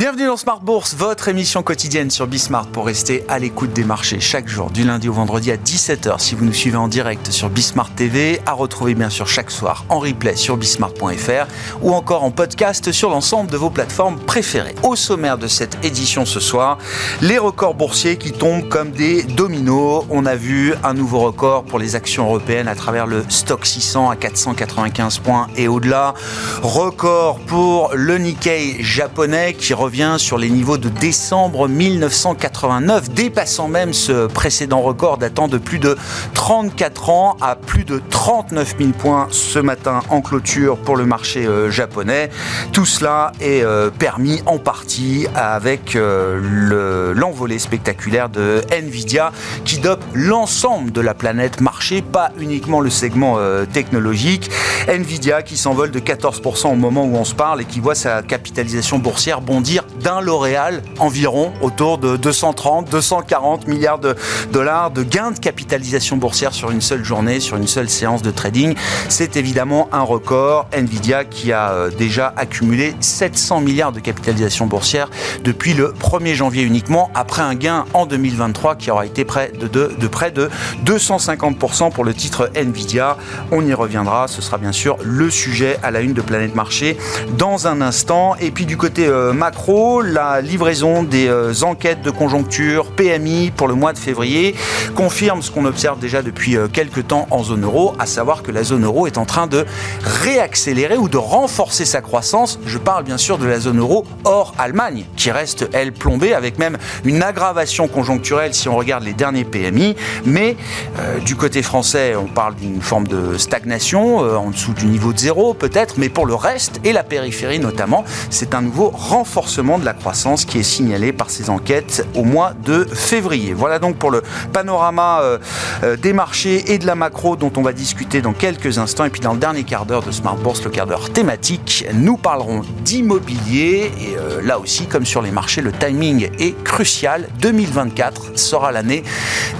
Bienvenue dans Smart Bourse, votre émission quotidienne sur Bismart pour rester à l'écoute des marchés chaque jour, du lundi au vendredi à 17h si vous nous suivez en direct sur Bismart TV, à retrouver bien sûr chaque soir en replay sur bismart.fr ou encore en podcast sur l'ensemble de vos plateformes préférées. Au sommaire de cette édition ce soir, les records boursiers qui tombent comme des dominos. On a vu un nouveau record pour les actions européennes à travers le stock 600 à 495 points et au-delà. Record pour le Nikkei japonais qui revient revient sur les niveaux de décembre 1989, dépassant même ce précédent record datant de plus de 34 ans à plus de 39 000 points ce matin en clôture pour le marché euh, japonais. Tout cela est euh, permis en partie avec euh, l'envolée spectaculaire de Nvidia qui dope l'ensemble de la planète marché, pas uniquement le segment technologique. Nvidia qui s'envole de 14% au moment où on se parle et qui voit sa capitalisation boursière bondir d'un L'Oréal environ autour de 230, 240 milliards de dollars de gains de capitalisation boursière sur une seule journée, sur une seule séance de trading. C'est évidemment un record. Nvidia qui a euh, déjà accumulé 700 milliards de capitalisation boursière depuis le 1er janvier uniquement, après un gain en 2023 qui aura été près de, de près de 250% pour le titre Nvidia. On y reviendra, ce sera bien sûr le sujet à la une de Planète Marché dans un instant. Et puis du côté euh, la livraison des euh, enquêtes de conjoncture PMI pour le mois de février confirme ce qu'on observe déjà depuis euh, quelques temps en zone euro, à savoir que la zone euro est en train de réaccélérer ou de renforcer sa croissance. Je parle bien sûr de la zone euro hors Allemagne, qui reste, elle, plombée, avec même une aggravation conjoncturelle si on regarde les derniers PMI. Mais euh, du côté français, on parle d'une forme de stagnation, en dessous du niveau de zéro peut-être, mais pour le reste, et la périphérie notamment, c'est un nouveau renforcement de la croissance qui est signalé par ces enquêtes au mois de février. Voilà donc pour le panorama euh, euh, des marchés et de la macro dont on va discuter dans quelques instants. Et puis dans le dernier quart d'heure de Smart Bourse, le quart d'heure thématique, nous parlerons d'immobilier. Et euh, là aussi, comme sur les marchés, le timing est crucial. 2024 sera l'année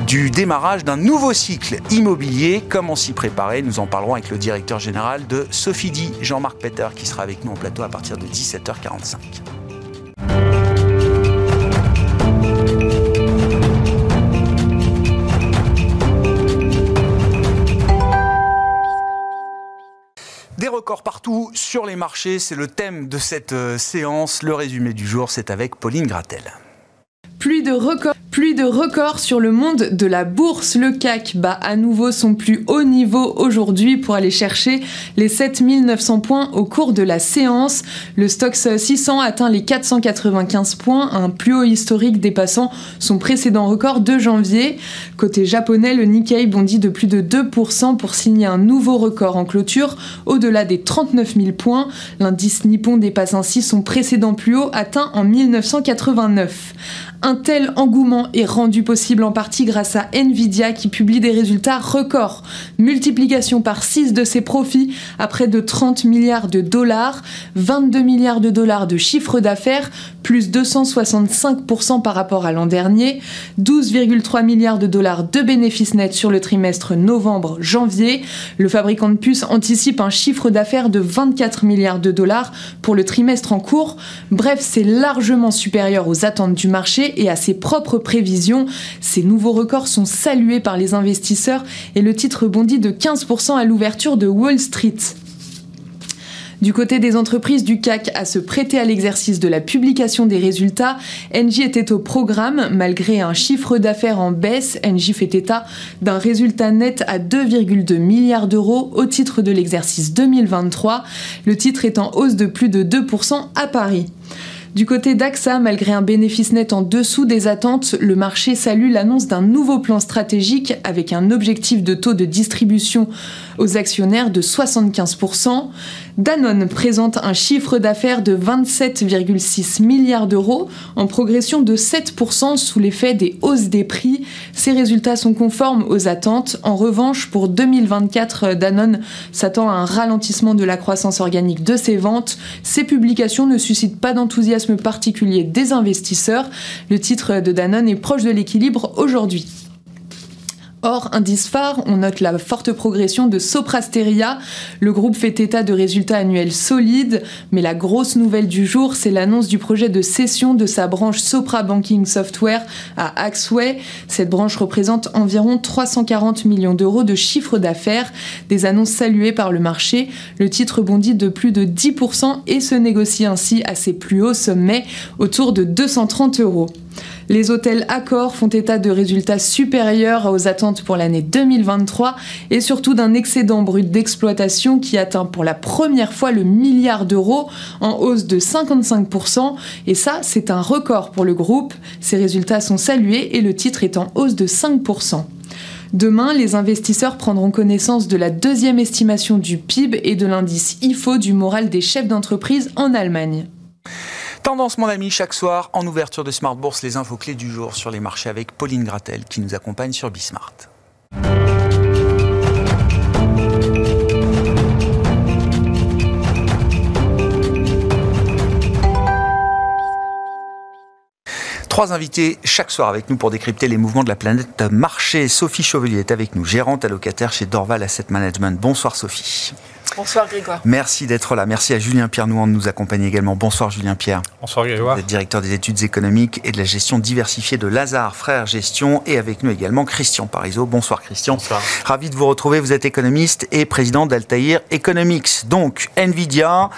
du démarrage d'un nouveau cycle immobilier. Comment s'y préparer? Nous en parlerons avec le directeur général de Sophie Jean-Marc Peter, qui sera avec nous en plateau à partir de 17h45. Partout sur les marchés, c'est le thème de cette euh, séance. Le résumé du jour, c'est avec Pauline Gratel. Plus de records plus de records sur le monde de la bourse. Le CAC bat à nouveau son plus haut niveau aujourd'hui pour aller chercher les 7900 points au cours de la séance. Le Stoxx 600 atteint les 495 points, un plus haut historique dépassant son précédent record de janvier. Côté japonais, le Nikkei bondit de plus de 2% pour signer un nouveau record en clôture au-delà des 39 000 points. L'indice nippon dépasse ainsi son précédent plus haut atteint en 1989. Un tel engouement est rendu possible en partie grâce à Nvidia qui publie des résultats records. Multiplication par 6 de ses profits à près de 30 milliards de dollars, 22 milliards de dollars de chiffre d'affaires, plus 265% par rapport à l'an dernier, 12,3 milliards de dollars de bénéfices nets sur le trimestre novembre-janvier. Le fabricant de puces anticipe un chiffre d'affaires de 24 milliards de dollars pour le trimestre en cours. Bref, c'est largement supérieur aux attentes du marché et à ses propres prévisions. Ces nouveaux records sont salués par les investisseurs et le titre bondit de 15% à l'ouverture de Wall Street. Du côté des entreprises du CAC à se prêter à l'exercice de la publication des résultats, Engie était au programme malgré un chiffre d'affaires en baisse. Engie fait état d'un résultat net à 2,2 milliards d'euros au titre de l'exercice 2023, le titre est en hausse de plus de 2% à Paris. Du côté d'AXA, malgré un bénéfice net en dessous des attentes, le marché salue l'annonce d'un nouveau plan stratégique avec un objectif de taux de distribution aux actionnaires de 75%. Danone présente un chiffre d'affaires de 27,6 milliards d'euros en progression de 7% sous l'effet des hausses des prix. Ces résultats sont conformes aux attentes. En revanche, pour 2024, Danone s'attend à un ralentissement de la croissance organique de ses ventes. Ces publications ne suscitent pas d'enthousiasme particulier des investisseurs. Le titre de Danone est proche de l'équilibre aujourd'hui. Hors indice phare, on note la forte progression de Soprasteria. Le groupe fait état de résultats annuels solides, mais la grosse nouvelle du jour, c'est l'annonce du projet de cession de sa branche Sopra Banking Software à Axway. Cette branche représente environ 340 millions d'euros de chiffre d'affaires, des annonces saluées par le marché. Le titre bondit de plus de 10% et se négocie ainsi à ses plus hauts sommets, autour de 230 euros. Les hôtels Accor font état de résultats supérieurs aux attentes pour l'année 2023 et surtout d'un excédent brut d'exploitation qui atteint pour la première fois le milliard d'euros en hausse de 55%. Et ça, c'est un record pour le groupe. Ces résultats sont salués et le titre est en hausse de 5%. Demain, les investisseurs prendront connaissance de la deuxième estimation du PIB et de l'indice IFO du moral des chefs d'entreprise en Allemagne. Tendance, mon ami, chaque soir, en ouverture de Smart Bourse, les infos clés du jour sur les marchés avec Pauline Gratel qui nous accompagne sur Bismart. Trois invités chaque soir avec nous pour décrypter les mouvements de la planète marché. Sophie Chauvelier est avec nous, gérante allocataire chez Dorval Asset Management. Bonsoir Sophie. Bonsoir Grégoire. Merci d'être là. Merci à Julien Pierre Nouan de nous accompagner également. Bonsoir Julien Pierre. Bonsoir Grégoire. Vous êtes directeur des études économiques et de la gestion diversifiée de Lazare Frères Gestion et avec nous également Christian Parizeau. Bonsoir Christian. Bonsoir. Ravi de vous retrouver. Vous êtes économiste et président d'Altair Economics. Donc Nvidia,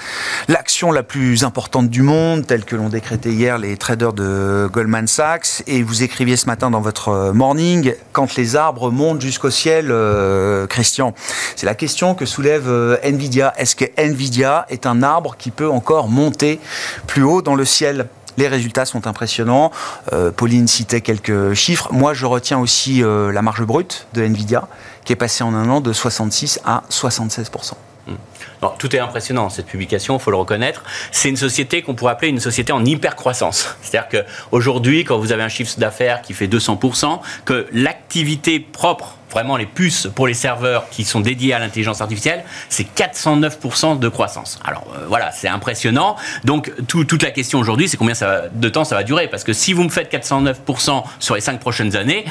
l'action la plus importante du monde, telle que l'ont décrété hier les traders de Goldman Sachs. Et vous écriviez ce matin dans votre morning, quand les arbres montent jusqu'au ciel, euh, Christian. C'est la question que soulève euh, Nvidia. Est-ce que Nvidia est un arbre qui peut encore monter plus haut dans le ciel? Les résultats sont impressionnants. Euh, Pauline citait quelques chiffres. Moi, je retiens aussi euh, la marge brute de Nvidia, qui est passée en un an de 66 à 76 tout est impressionnant, cette publication, il faut le reconnaître. C'est une société qu'on pourrait appeler une société en hyper-croissance. C'est-à-dire qu'aujourd'hui, quand vous avez un chiffre d'affaires qui fait 200%, que l'activité propre vraiment les puces pour les serveurs qui sont dédiés à l'intelligence artificielle, c'est 409% de croissance. Alors euh, voilà, c'est impressionnant. Donc toute la question aujourd'hui, c'est combien ça, de temps ça va durer? Parce que si vous me faites 409% sur les 5 prochaines années,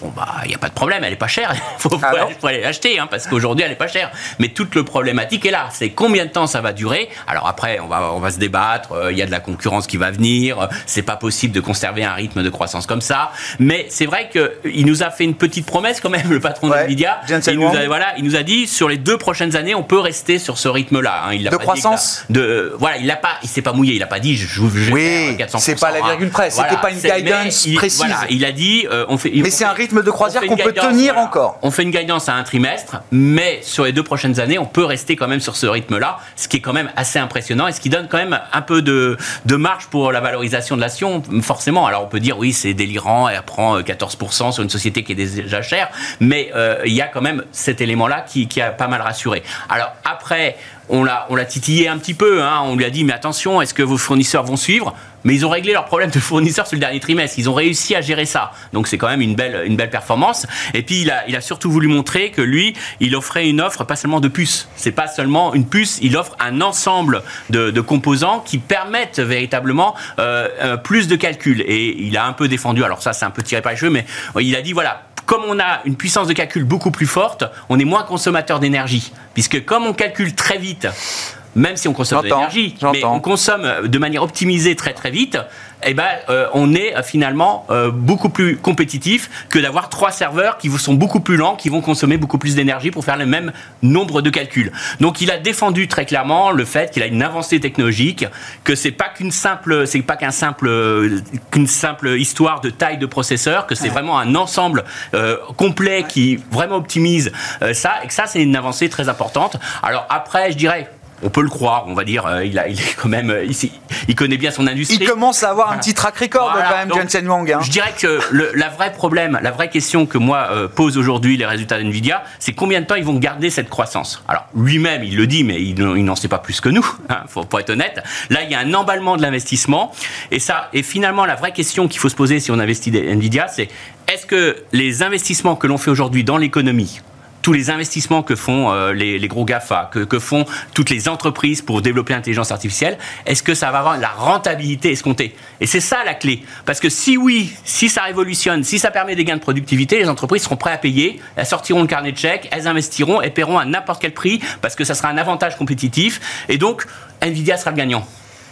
Bon, bah, il n'y a pas de problème, elle n'est pas chère. Il faut, ah aller l'acheter, hein, parce qu'aujourd'hui, elle n'est pas chère. Mais toute le problématique est là. C'est combien de temps ça va durer? Alors après, on va, on va se débattre. Euh, il y a de la concurrence qui va venir. Euh, c'est pas possible de conserver un rythme de croissance comme ça. Mais c'est vrai qu'il nous a fait une petite promesse quand même, le patron de Nvidia. Il nous, a, voilà, il nous a dit sur les deux prochaines années, on peut rester sur ce rythme-là. Hein. de croissance de, Voilà, il ne pas, il s'est pas mouillé. Il n'a pas dit je vous oui, c'est pas la virgule près. C'était pas une guidance précise. il a dit euh, on fait. Mais c'est un rythme de croisière qu'on peut tenir encore. On fait une guidance à un trimestre, mais sur les deux prochaines années, on peut rester quand même sur ce rythme-là, ce qui est quand même assez impressionnant et ce qui donne quand même un peu de, de marge pour la valorisation de l'action, forcément. Alors on peut dire oui, c'est délirant, elle prend 14% sur une société qui est déjà chère, mais euh, il y a quand même cet élément-là qui, qui a pas mal rassuré. Alors après, on l'a, on l'a titillé un petit peu. Hein. On lui a dit, mais attention, est-ce que vos fournisseurs vont suivre? Mais ils ont réglé leurs problèmes de fournisseurs sur le dernier trimestre. Ils ont réussi à gérer ça. Donc c'est quand même une belle, une belle performance. Et puis il a, il a surtout voulu montrer que lui, il offrait une offre pas seulement de puces. C'est pas seulement une puce. Il offre un ensemble de, de composants qui permettent véritablement euh, euh, plus de calculs. Et il a un peu défendu. Alors ça, c'est un peu tiré par les cheveux, mais il a dit voilà comme on a une puissance de calcul beaucoup plus forte, on est moins consommateur d'énergie. Puisque comme on calcule très vite, même si on consomme de l'énergie, mais on consomme de manière optimisée très très vite, eh ben, euh, on est euh, finalement euh, beaucoup plus compétitif que d'avoir trois serveurs qui sont beaucoup plus lents, qui vont consommer beaucoup plus d'énergie pour faire le même nombre de calculs. Donc, il a défendu très clairement le fait qu'il a une avancée technologique, que c'est pas qu'une simple, c'est pas qu'un simple, qu'une simple histoire de taille de processeur, que c'est vraiment un ensemble complet qui vraiment optimise ça, et que ça, c'est une avancée très importante. Alors après, je dirais on peut le croire, on va dire, euh, il, a, il est quand même, euh, il, connaît bien son industrie. Il commence à avoir un petit track record quand même, Jensen Wang. Hein. Je dirais que le, la vraie problème, la vraie question que moi euh, pose aujourd'hui les résultats d'Nvidia, c'est combien de temps ils vont garder cette croissance? Alors lui-même, il le dit, mais il, n'en sait pas plus que nous, hein, faut, pour être honnête. Là, il y a un emballement de l'investissement, et ça, et finalement, la vraie question qu'il faut se poser si on investit Nvidia, c'est est-ce que les investissements que l'on fait aujourd'hui dans l'économie tous les investissements que font euh, les, gros GAFA, que, que, font toutes les entreprises pour développer l'intelligence artificielle, est-ce que ça va avoir la rentabilité escomptée? Et c'est ça la clé. Parce que si oui, si ça révolutionne, si ça permet des gains de productivité, les entreprises seront prêtes à payer, elles sortiront le carnet de chèques, elles investiront et paieront à n'importe quel prix parce que ça sera un avantage compétitif. Et donc, Nvidia sera le gagnant.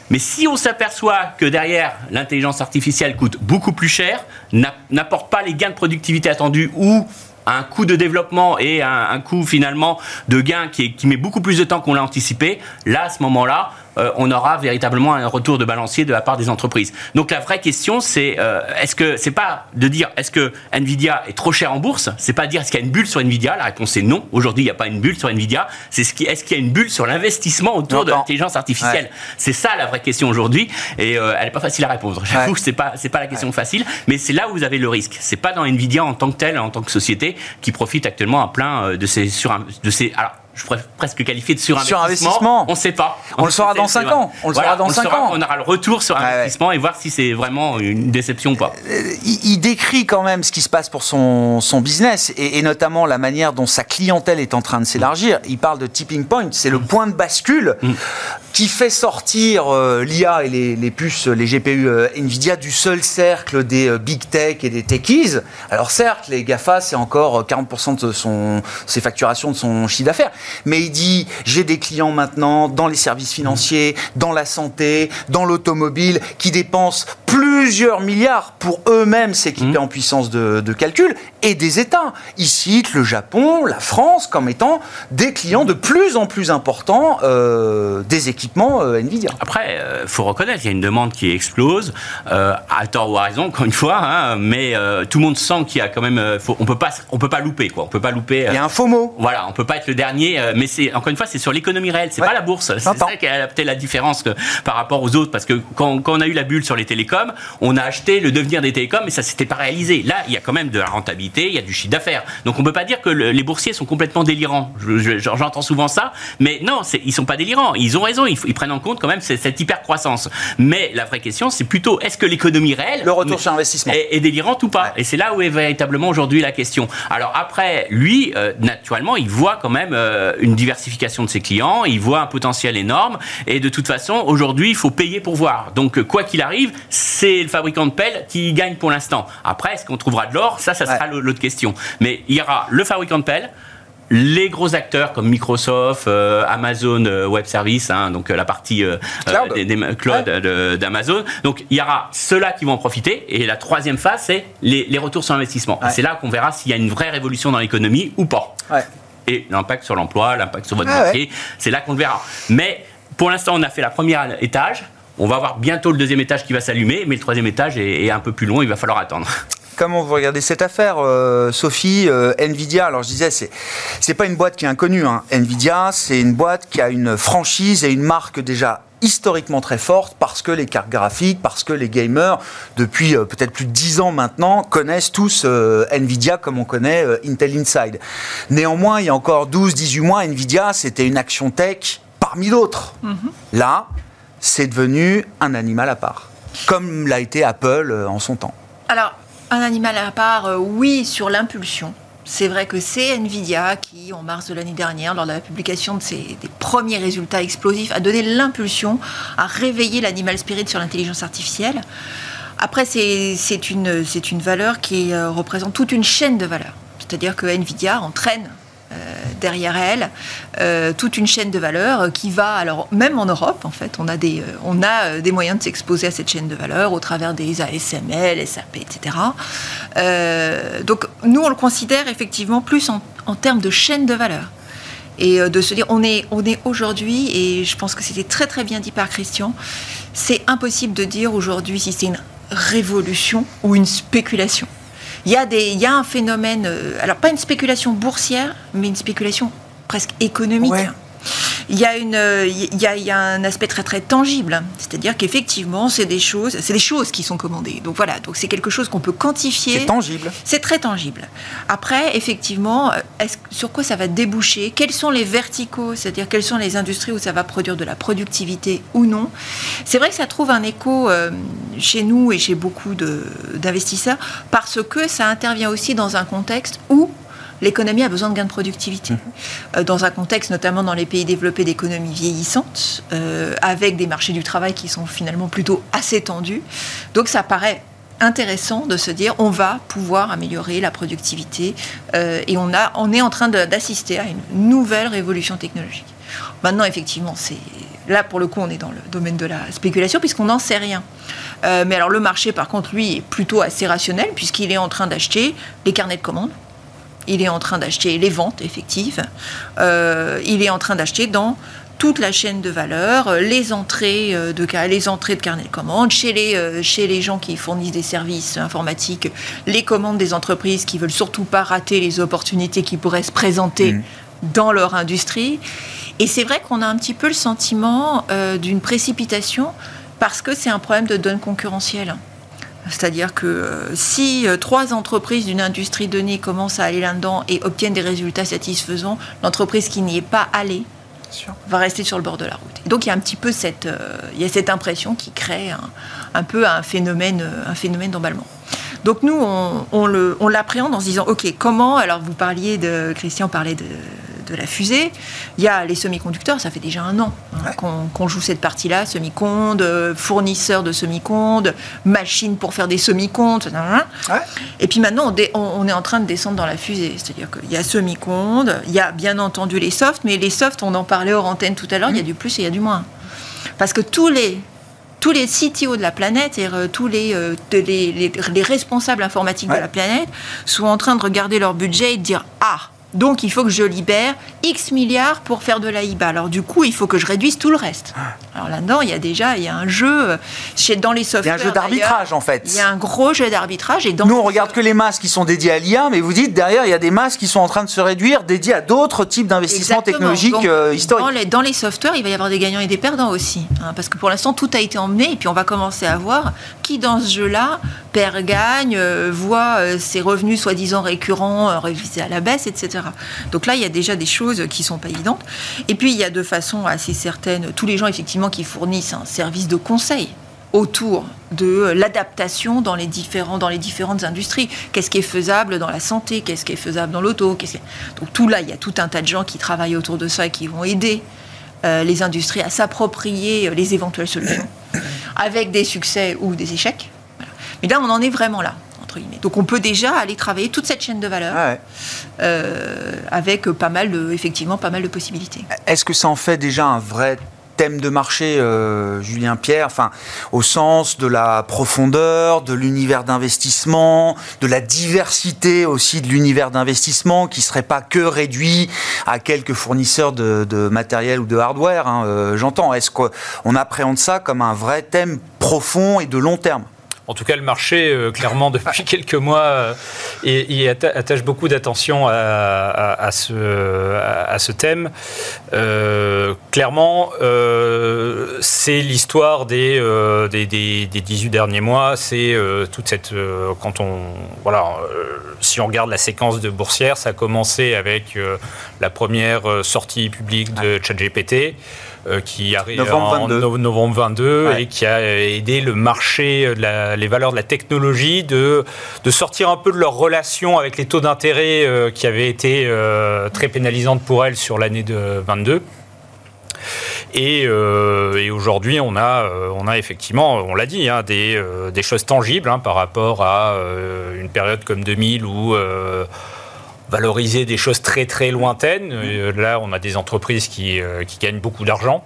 Mais si on s'aperçoit que derrière, l'intelligence artificielle coûte beaucoup plus cher, n'apporte pas les gains de productivité attendus ou un coût de développement et un, coût finalement de gain qui, qui met beaucoup plus de temps qu'on l'a anticipé, là, à ce moment-là, euh, on aura véritablement un retour de balancier de la part des entreprises. Donc la vraie question, c'est euh, est-ce que c'est pas de dire est-ce que Nvidia est trop cher en bourse? C'est pas dire est-ce qu'il y a une bulle sur Nvidia? La réponse est non. Aujourd'hui, il n'y a pas une bulle sur Nvidia. C'est ce qui est-ce qu'il y a une bulle sur l'investissement autour de l'intelligence artificielle? C'est ça la vraie question aujourd'hui, et euh, elle n'est pas facile à répondre. J'avoue que c'est pas c'est pas la question facile, mais c'est là où vous avez le risque. C'est pas dans Nvidia en tant que tel, en tant que société, qui profite actuellement à plein de ces sur de ces alors je pourrais presque qualifier de surinvestissement. On ne sait pas. On, le saura dans 5 ans. On le saura dans 5 ans. On aura le retour sur investissement et voir si c'est vraiment une déception ou pas. Euh, il, décrit quand même ce qui se passe pour son, son business et, notamment la manière dont sa clientèle est en train de s'élargir. Il parle de tipping point, c'est le mm. point de bascule mm. qui fait sortir euh, l'IA et les, puces, les GPU euh, Nvidia du seul cercle des big tech et des techies. Alors certes, les GAFA, c'est encore 40% de son, ses facturations de son chiffre d'affaires mais il dit j'ai des clients maintenant dans les services financiers, dans la santé, dans l'automobile, qui dépensent plusieurs milliards pour eux-mêmes s'équiper mmh. en puissance de, calcul, et des États. Il cite le Japon, la France comme étant des clients de plus en plus importants euh, des équipements euh, Nvidia. Après, il euh, faut reconnaître, il y a une demande qui explose, à tort ou à raison, encore une fois, hein, mais tout le monde sent qu'il y a quand même, on pas, on peut pas louper quoi, on peut pas louper. il y a un faux mot. Voilà, on peut pas être le dernier, mais c'est encore une fois, c'est sur l'économie réelle, c'est pas la bourse. C'est ça qui a peut-être la différence par rapport aux autres, parce que quand, quand on a eu la bulle sur les télécoms on a acheté le devenir des télécoms, mais ça s'était pas réalisé. Là, il y a quand même de la rentabilité, il y a du chiffre d'affaires. Donc on ne peut pas dire que les boursiers sont complètement délirants. J'entends souvent ça, mais non, ils sont pas délirants. Ils ont raison, ils, prennent en compte quand même cette, hyper croissance. Mais la vraie question, c'est plutôt est-ce que l'économie réelle, le retour sur investissement, est, délirante ou pas? Et c'est là où est véritablement aujourd'hui la question. Alors après, lui, euh, naturellement, il voit quand même euh, une diversification de ses clients, il voit un potentiel énorme, et de toute façon, aujourd'hui, il faut payer pour voir. Donc quoi qu'il arrive, c'est le fabricant de pelles qui gagne pour l'instant. Après, est-ce qu'on trouvera de l'or? Ça, ça sera l'autre question. Mais il y aura le fabricant de pelles, les gros acteurs comme Microsoft, euh, Amazon euh, Web Service, hein, donc euh, la partie cloud, des, cloud d'Amazon. Donc il y aura ceux-là qui vont en profiter. Et la troisième phase, c'est les, retours sur investissement. C'est là qu'on verra s'il y a une vraie révolution dans l'économie ou pas. Et l'impact sur l'emploi, l'impact sur votre ah métier, c'est là qu'on le verra. Mais pour l'instant, on a fait la première étage. On va avoir bientôt le deuxième étage qui va s'allumer, mais le troisième étage est, un peu plus long, il va falloir attendre. Comment vous regardez cette affaire, euh, Sophie euh, Nvidia, alors je disais, c'est c'est pas une boîte qui est inconnue. Hein. Nvidia, c'est une boîte qui a une franchise et une marque déjà historiquement très forte parce que les cartes graphiques, parce que les gamers, depuis euh, peut-être plus de 10 ans maintenant, connaissent tous Nvidia comme on connaît Intel Inside. Néanmoins, il y a encore 12-18 mois, Nvidia, c'était une action tech parmi d'autres. Mm-hmm. Là, c'est devenu un animal à part, comme l'a été Apple euh, en son temps. Alors, un animal à part, euh, oui, sur l'impulsion. C'est vrai que c'est Nvidia qui, en mars de l'année dernière, lors de la publication de ses des premiers résultats explosifs, a donné l'impulsion à réveiller l'animal spirit sur l'intelligence artificielle. Après, c'est une, valeur qui euh, représente toute une chaîne de valeurs. C'est-à-dire que Nvidia entraîne derrière elle euh, toute une chaîne de valeur qui va, alors même en Europe en fait, on a des, euh, on a des moyens de s'exposer à cette chaîne de valeur au travers des ASML, SAP, etc. donc nous on le considère effectivement plus en, en termes de chaîne de valeur et de se dire on est, on est aujourd'hui, et je pense que c'était très très bien dit par Christian, c'est impossible de dire aujourd'hui si c'est une révolution ou une spéculation. Il y, a des, il y a un phénomène, euh, alors pas une spéculation boursière, mais une spéculation presque économique il y a, une, il y a, il y a un aspect très très tangible. C'est-à-dire qu'effectivement, c'est des choses, c'est des choses qui sont commandées. Donc voilà, donc c'est quelque chose qu'on peut quantifier. C'est tangible. C'est très tangible. Après, effectivement, sur quoi ça va déboucher? Quels sont les verticaux? C'est-à-dire quelles sont les industries où ça va produire de la productivité ou non? C'est vrai que ça trouve un écho euh, chez nous et chez beaucoup d'investisseurs parce que ça intervient aussi dans un contexte où l'économie a besoin de gains de productivité. Mmh. dans un contexte, notamment dans les pays développés d'économies vieillissantes, avec des marchés du travail qui sont finalement plutôt assez tendus. Donc ça paraît intéressant de se dire on va pouvoir améliorer la productivité et on, a, on est en train d'assister à une nouvelle révolution technologique. Maintenant, effectivement, c'est là pour le coup, on est dans le domaine de la spéculation puisqu'on n'en sait rien. Euh, mais alors le marché, par contre, lui, est plutôt assez rationnel puisqu'il est en train d'acheter les carnets de commandes. Il est en train d'acheter les ventes effectives. Euh, il est en train d'acheter dans toute la chaîne de valeur, euh, les entrées de, les entrées de carnet de commandes, chez les, chez les gens qui fournissent des services informatiques, les commandes des entreprises qui veulent surtout pas rater les opportunités qui pourraient se présenter mmh. dans leur industrie. Et c'est vrai qu'on a un petit peu le sentiment euh, d'une précipitation parce que c'est un problème de donne concurrentielle. C'est-à-dire que euh, si euh, trois entreprises d'une industrie donnée commencent à aller là-dedans et obtiennent des résultats satisfaisants, l'entreprise qui n'y est pas allée va rester sur le bord de la route. donc il y a un petit peu cette, il y a cette impression qui crée un, peu un phénomène, un phénomène d'emballement. Donc nous, on, on l'appréhende en se disant, OK, comment, alors vous parliez de, Christian parlait de, de la fusée. Il y a les semi-conducteurs, ça fait déjà un an hein, qu'on joue cette partie-là, semi-condes, euh, fournisseurs de semi-condes, machines pour faire des semi-condes. Et puis maintenant, on, est en train de descendre dans la fusée. C'est-à-dire qu'il y a semi-condes, il y a bien entendu les softs, mais les softs, on en parlait hors antenne tout à l'heure, il y a mm. du plus et il y a du moins. Parce que tous les tous les CTO de la planète et euh, tous les, euh, les, les, responsables informatiques de la planète sont en train de regarder leur budget et de dire Ah, donc il faut que je libère X milliards pour faire de l'AIBA. Alors du coup, il faut que je réduise tout le reste. Ah. Alors là-dedans, il y a déjà il y a un jeu euh, chez, dans les softwares. Il y a un jeu d'arbitrage en fait. Il y a un gros jeu d'arbitrage. Et dans Nous, on regarde que les masses qui sont dédiées à l'IA, mais vous dites derrière, il y a des masses qui sont en train de se réduire dédiées à d'autres types d'investissements technologiques euh, historiques. Dans les, dans les softwares, il va y avoir des gagnants et des perdants aussi. Hein, parce que pour l'instant, tout a été emmené et puis on va commencer à voir qui dans ce jeu-là perd, gagne, euh, voit ses revenus soi-disant récurrents révisés à la baisse, etc. Donc là, il y a déjà des choses qui sont pas évidentes. Et puis, il y a de façon assez certaine tous les gens effectivement qui fournissent un service de conseil autour de l'adaptation dans les différentes industries. Qu'est-ce qui est faisable dans la santé? Qu'est-ce qui est faisable dans l'auto? Donc tout là, il y a tout un tas de gens qui travaillent autour de ça et qui vont aider euh, les industries à s'approprier les éventuelles solutions, avec des succès ou des échecs. Mais là, on en est vraiment là. Donc on peut déjà aller travailler toute cette chaîne de valeur ah euh, avec pas mal de, effectivement pas mal de possibilités. Est-ce que ça en fait déjà un vrai thème de marché, euh, Julien Pierre, enfin, au sens de la profondeur, de l'univers d'investissement, de la diversité aussi de l'univers d'investissement, qui ne serait pas que réduit à quelques fournisseurs de, matériel ou de hardware, hein, euh, j'entends. Est-ce qu'on appréhende ça comme un vrai thème profond et de long terme? En tout cas, le marché, euh, clairement, depuis quelques mois, il euh, attache beaucoup d'attention à, ce, thème. Euh, clairement, c'est l'histoire des, des, 18 derniers mois. C'est toute cette. quand on. Voilà, si on regarde la séquence de boursière, ça a commencé avec la première sortie publique de ChatGPT. Euh, qui arrive en novembre 22 et qui a aidé le marché, les valeurs de la technologie de, de sortir un peu de leur relation avec les taux d'intérêt euh, qui avaient été euh, très pénalisantes pour elles sur l'année de 22. Et, aujourd'hui, on a, on a effectivement, on l'a dit, hein, des, des, choses tangibles hein, par rapport à une période comme 2000 où valoriser des choses très très lointaines. Euh, là, on a des entreprises qui, euh, qui gagnent beaucoup d'argent.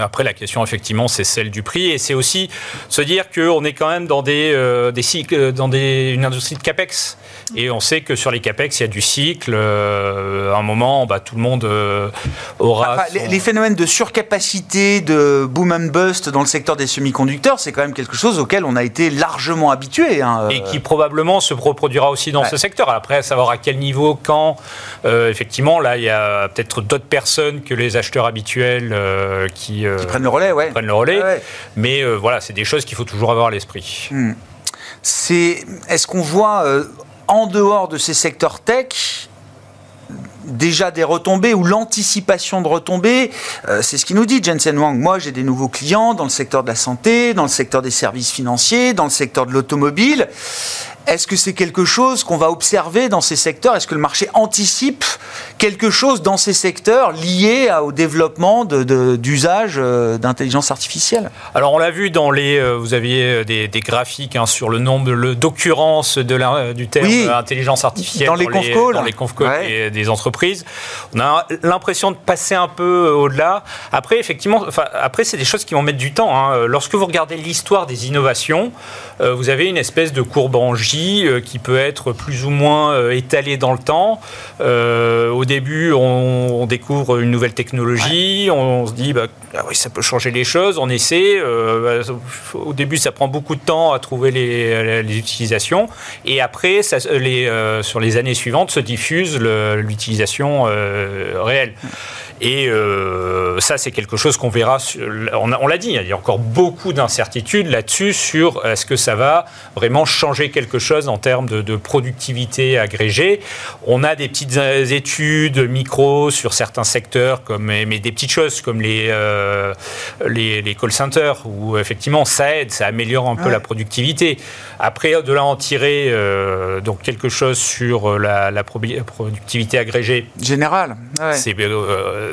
Après, la question, effectivement, c'est celle du prix. Et c'est aussi se dire qu'on est quand même dans, des, euh, des cycles, dans des, une industrie de CAPEX. Et on sait que sur les CAPEX, il y a du cycle. Euh, à un moment, bah, tout le monde euh, aura. les, phénomènes de surcapacité, de boom and bust dans le secteur des semi-conducteurs, c'est quand même quelque chose auquel on a été largement habitué. Hein, Et qui probablement se reproduira aussi dans ce secteur. Après, à savoir à quel niveau, quand. effectivement, là, il y a peut-être d'autres personnes que les acheteurs habituels qui qui prennent le relais, ouais. Prennent le relais. Mais euh, voilà, c'est des choses qu'il faut toujours avoir à l'esprit. Hmm. C'est, est-ce qu'on voit euh, en dehors de ces secteurs tech déjà des retombées ou l'anticipation de retombées. Euh, c'est ce qu'il nous dit Jensen Wang. Moi, j'ai des nouveaux clients dans le secteur de la santé, dans le secteur des services financiers, dans le secteur de l'automobile. Est-ce que c'est quelque chose qu'on va observer dans ces secteurs? Est-ce que le marché anticipe quelque chose dans ces secteurs lié au développement d'usage de, d'intelligence artificielle? Alors on l'a vu dans les, vous aviez des, graphiques hein, sur le nombre d'occurrences du terme intelligence artificielle dans, les conf calls, dans les conf des entreprises. On a l'impression de passer un peu au-delà. Après, effectivement, après c'est des choses qui vont mettre du temps. Hein. Lorsque vous regardez l'histoire des innovations, euh, vous avez une espèce de courbe en J euh, qui peut être plus ou moins euh, étalée dans le temps. au début, on, découvre une nouvelle technologie, on, se dit, bah, ah oui, ça peut changer les choses, on essaie. Bah, au début, ça prend beaucoup de temps à trouver les, utilisations. Et après, ça, les, sur les années suivantes, se diffuse l'utilisation réelle. Et euh, ça, c'est quelque chose qu'on verra. on, l'a dit, il y a encore beaucoup d'incertitudes là-dessus sur est-ce que ça va vraiment changer quelque chose en termes de, productivité agrégée. On a des petites études micro sur certains secteurs, comme, mais des petites choses comme les, euh, les, call centers, où effectivement ça aide, ça améliore un peu la productivité. Après, de là en tirer euh, donc quelque chose sur la, productivité agrégée. Générale. C'est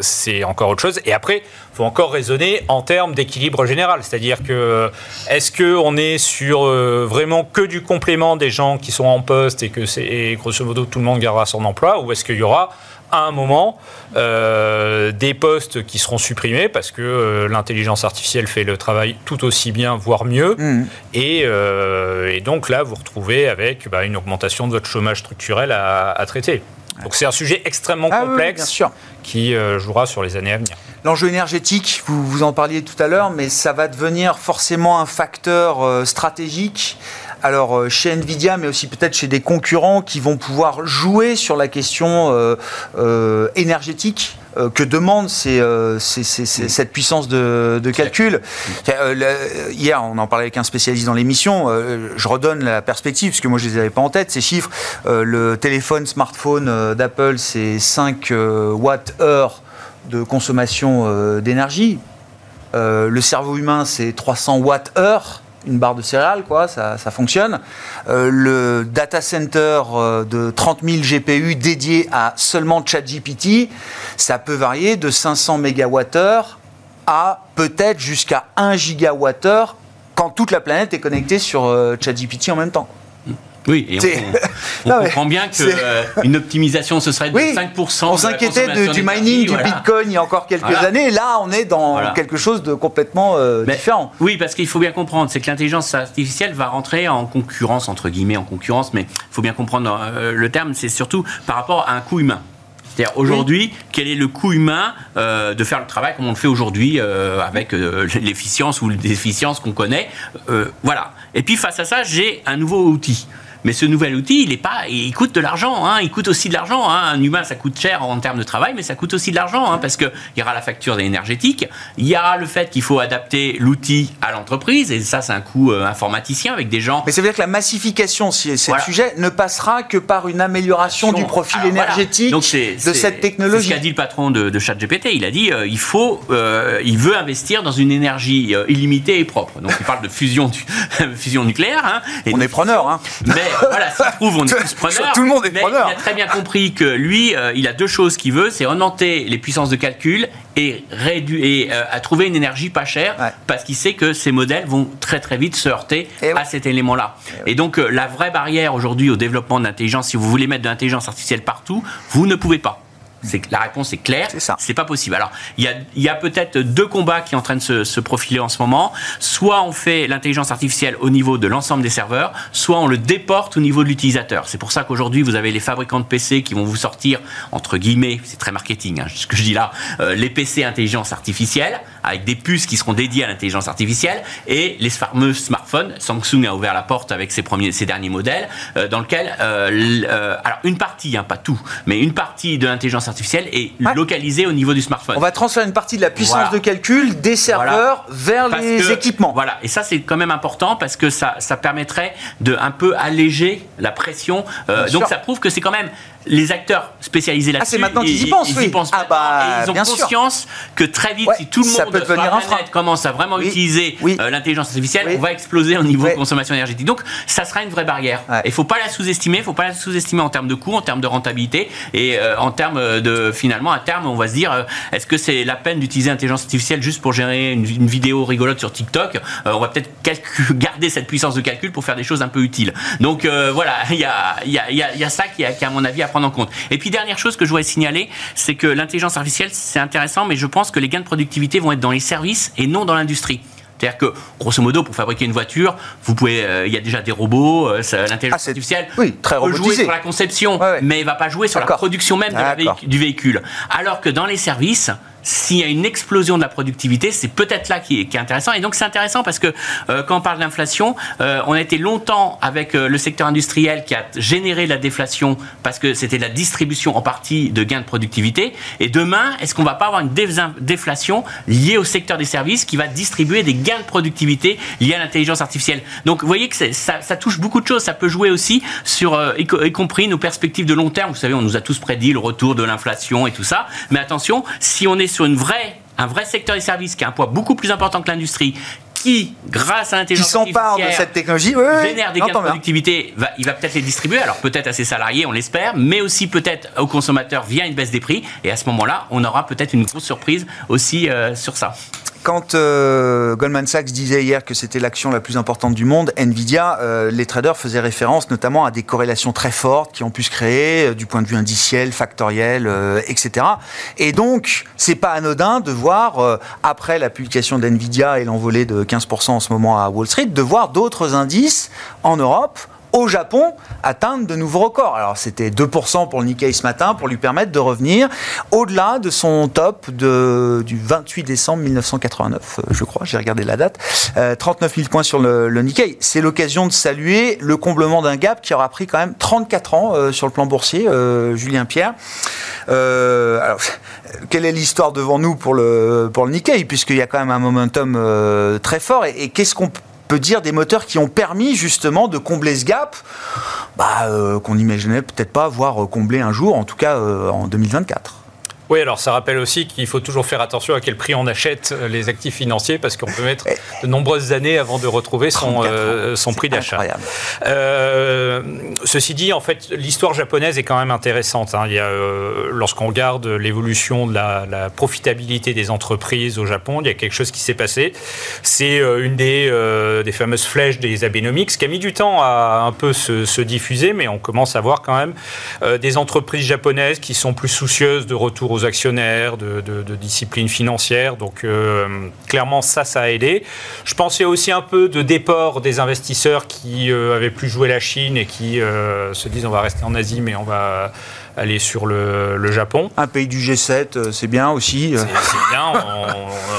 c'est encore autre chose. Et après, il faut encore raisonner en termes d'équilibre général. C'est-à-dire que est-ce qu'on est sur euh, vraiment que du complément des gens qui sont en poste et que c'est grosso modo tout le monde gardera son emploi ou est-ce qu'il y aura à un moment euh, des postes qui seront supprimés parce que euh, l'intelligence artificielle fait le travail tout aussi bien, voire mieux. Mmh. Et, donc là, vous retrouvez avec bah, une augmentation de votre chômage structurel à traiter. Donc c'est un sujet extrêmement ah complexe qui euh, jouera sur les années à venir. L'enjeu énergétique, vous, vous en parliez tout à l'heure, mais ça va devenir forcément un facteur euh, stratégique. Alors euh, chez Nvidia, mais aussi peut-être chez des concurrents qui vont pouvoir jouer sur la question énergétique euh, que demande euh, cette puissance de, calcul. Euh, hier, on en parlait avec un spécialiste dans l'émission. je redonne la perspective, parce que moi, je ne les avais pas en tête, ces chiffres. le téléphone, smartphone d'Apple, c'est 5 watts-heure de consommation d'énergie. le cerveau humain, c'est 300 watts-heure une barre de céréales, quoi, ça, fonctionne. Euh, le data center euh, de 30 000 GPU dédié à seulement ChatGPT, ça peut varier de 500 MWh à peut-être jusqu'à 1 GWh quand toute la planète est connectée sur euh, ChatGPT en même temps. Oui, et on, comprend bien qu'une euh, optimisation, ce serait de 5%. On s'inquiétait du mining du Bitcoin il y a encore quelques années. Là, on est dans quelque chose de complètement euh, différent. Oui, parce qu'il faut bien comprendre, c'est que l'intelligence artificielle va rentrer en concurrence, entre guillemets, en concurrence, mais il faut bien comprendre euh, le terme, c'est surtout par rapport à un coût humain. C'est-à-dire aujourd'hui, quel est le coût humain de faire le travail comme on le fait aujourd'hui avec l'efficience ou l'efficience qu'on connaît Voilà. Et puis face à ça, j'ai un nouveau outil. Mais ce nouvel outil, il est pas, il coûte de l'argent. Hein, il coûte aussi de l'argent. Hein. Un humain, ça coûte cher en termes de travail, mais ça coûte aussi de l'argent hein, parce qu'il y aura la facture énergétique, il y aura le fait qu'il faut adapter l'outil à l'entreprise, et ça, c'est un coût euh, informaticien avec des gens. Mais ça veut dire que la massification, si c'est le sujet, ne passera que par une amélioration du profil énergétique de cette technologie. C'est ce qu'a dit le patron de, de ChatGPT. Il a dit, euh, il faut, euh, il veut investir dans une énergie illimitée et propre. Donc, il parle de fusion, fusion nucléaire. Et on est preneur. Hein. Mais voilà, s'il trouve, on est tous preneurs. Tout le monde est mais preneur. Il a très bien compris que lui, euh, il a deux choses qu'il veut, c'est augmenter les puissances de calcul et, réduire, euh, à trouver une énergie pas chère, parce qu'il sait que ces modèles vont très très vite se heurter à cet élément-là. Et, et, donc, euh, la vraie barrière aujourd'hui au développement de l'intelligence, si vous voulez mettre de l'intelligence artificielle partout, vous ne pouvez pas la réponse est claire. C'est pas possible. Alors, il y a, peut-être deux combats qui sont en train de se, profiler en ce moment. Soit on fait l'intelligence artificielle au niveau de l'ensemble des serveurs, soit on le déporte au niveau de l'utilisateur. C'est pour ça qu'aujourd'hui, vous avez les fabricants de PC qui vont vous sortir, entre guillemets, c'est très marketing, hein, ce que je dis là, euh, les PC intelligence artificielle, avec des puces qui seront dédiées à l'intelligence artificielle, et les fameux smartphones. Samsung a ouvert la porte avec ses, premiers, ses derniers modèles, euh, dans lequel, euh, alors une partie, hein, pas tout, mais une partie de l'intelligence artificielle artificielle est localisée au niveau du smartphone. On va transférer une partie de la puissance de calcul des serveurs vers les équipements. Voilà, et ça c'est quand même important parce que ça, ça permettrait de un peu alléger la pression. Euh, donc ça prouve que c'est quand même les acteurs spécialisés là-dessus, ah, c'est maintenant qu'ils y pensent, ils, oui. y pensent ah bah, et ils ont conscience que très vite, si tout le monde peut sur la planète commence à vraiment utiliser euh, l'intelligence artificielle, on va exploser au niveau de consommation énergétique. Donc, ça sera une vraie barrière. Il ne faut pas la sous-estimer, il faut pas la sous-estimer en termes de coût, en termes de rentabilité et euh, en termes de finalement à terme, on va se dire, euh, est-ce que c'est la peine d'utiliser l'intelligence artificielle juste pour générer une, vidéo rigolote sur TikTok On va peut-être garder cette puissance de calcul pour faire des choses un peu utiles. Donc voilà, il y a, y, a, y a, ça qui, à mon avis, à prendre en compte. Et puis dernière chose que je voudrais signaler, c'est que l'intelligence artificielle, c'est intéressant, mais je pense que les gains de productivité vont être dans les services et non dans l'industrie. C'est-à-dire que, grosso modo, pour fabriquer une voiture, vous pouvez, euh, il y a déjà des robots, euh, l'intelligence ah, artificielle oui, très peut jouer sur la conception, mais il va pas jouer sur la production même du véhicule. Alors que dans les services, s'il y a une explosion de la productivité, c'est peut-être là qui est, intéressant. Et donc c'est intéressant parce que euh, quand on parle d'inflation, euh, on a été longtemps avec euh, le secteur industriel qui a généré la déflation parce que c'était la distribution en partie de gains de productivité. Et demain, est-ce qu'on va pas avoir une déflation liée au secteur des services qui va distribuer des gains de productivité liés à l'intelligence artificielle? Donc vous voyez que ça, touche beaucoup de choses. Ça peut jouer aussi sur, y, y compris nos perspectives de long terme. Vous savez, on nous a tous prédit le retour de l'inflation et tout ça. Mais attention, si on est sur une vraie, un vrai secteur des services qui a un poids beaucoup plus important que l'industrie, qui, grâce à l'intelligence artificielle, de cette technologie, génère des gains de productivité, va, il va peut-être les distribuer, alors peut-être à ses salariés, on l'espère, mais aussi peut-être aux consommateurs via une baisse des prix. Et à ce moment-là, on aura peut-être une grosse surprise aussi euh, sur ça. Quand euh, Goldman Sachs disait hier que c'était l'action la plus importante du monde, Nvidia, euh, les traders faisaient référence notamment à des corrélations très fortes qui ont pu se créer euh, du point de vue indiciel, factoriel, etc. Et donc, c'est pas anodin de voir, après la publication d'Nvidia et l'envolée de 15% en ce moment à Wall Street, de voir d'autres indices en Europe au Japon atteindre de nouveaux records. Alors c'était 2% pour le Nikkei ce matin pour lui permettre de revenir au-delà de son top du 28 décembre 1989, euh, je crois, j'ai regardé la date. 39 euh, 000 points sur le, Nikkei. C'est l'occasion de saluer le comblement d'un gap qui aura pris quand même 34 ans euh, sur le plan boursier, Julien Pierre. alors, quelle est l'histoire devant nous pour le, pour le Nikkei, puisqu'il y a quand même un momentum très fort, et qu'est-ce qu'on peut dire des moteurs qui ont permis justement de combler ce gap bah, euh, qu'on n'imaginait peut-être pas voir combler un jour, en tout cas euh, en 2024. Oui, alors ça rappelle aussi qu'il faut toujours faire attention à quel prix on achète euh, les actifs financiers parce qu'on peut mettre de nombreuses années avant de retrouver son, euh, son prix d'achat. Euh, ceci dit, en fait, l'histoire japonaise est quand même intéressante. Hein. Euh, lorsqu'on regarde l'évolution de la, la, profitabilité des entreprises au Japon, il y a quelque chose qui s'est passé. C'est une des, des fameuses flèches des Abenomics qui a mis du temps à un peu se, se diffuser, mais on commence à voir quand même des entreprises japonaises qui sont plus soucieuses de retour aux actionnaires, de, discipline financière. Donc euh, clairement, ça, ça a aidé. Je pensais aussi un peu de déport des investisseurs qui euh, avaient plus joué la Chine et qui euh, se disent on va rester en Asie, mais on va aller sur le, Japon. Un pays du G7, euh, c'est bien aussi. C'est bien.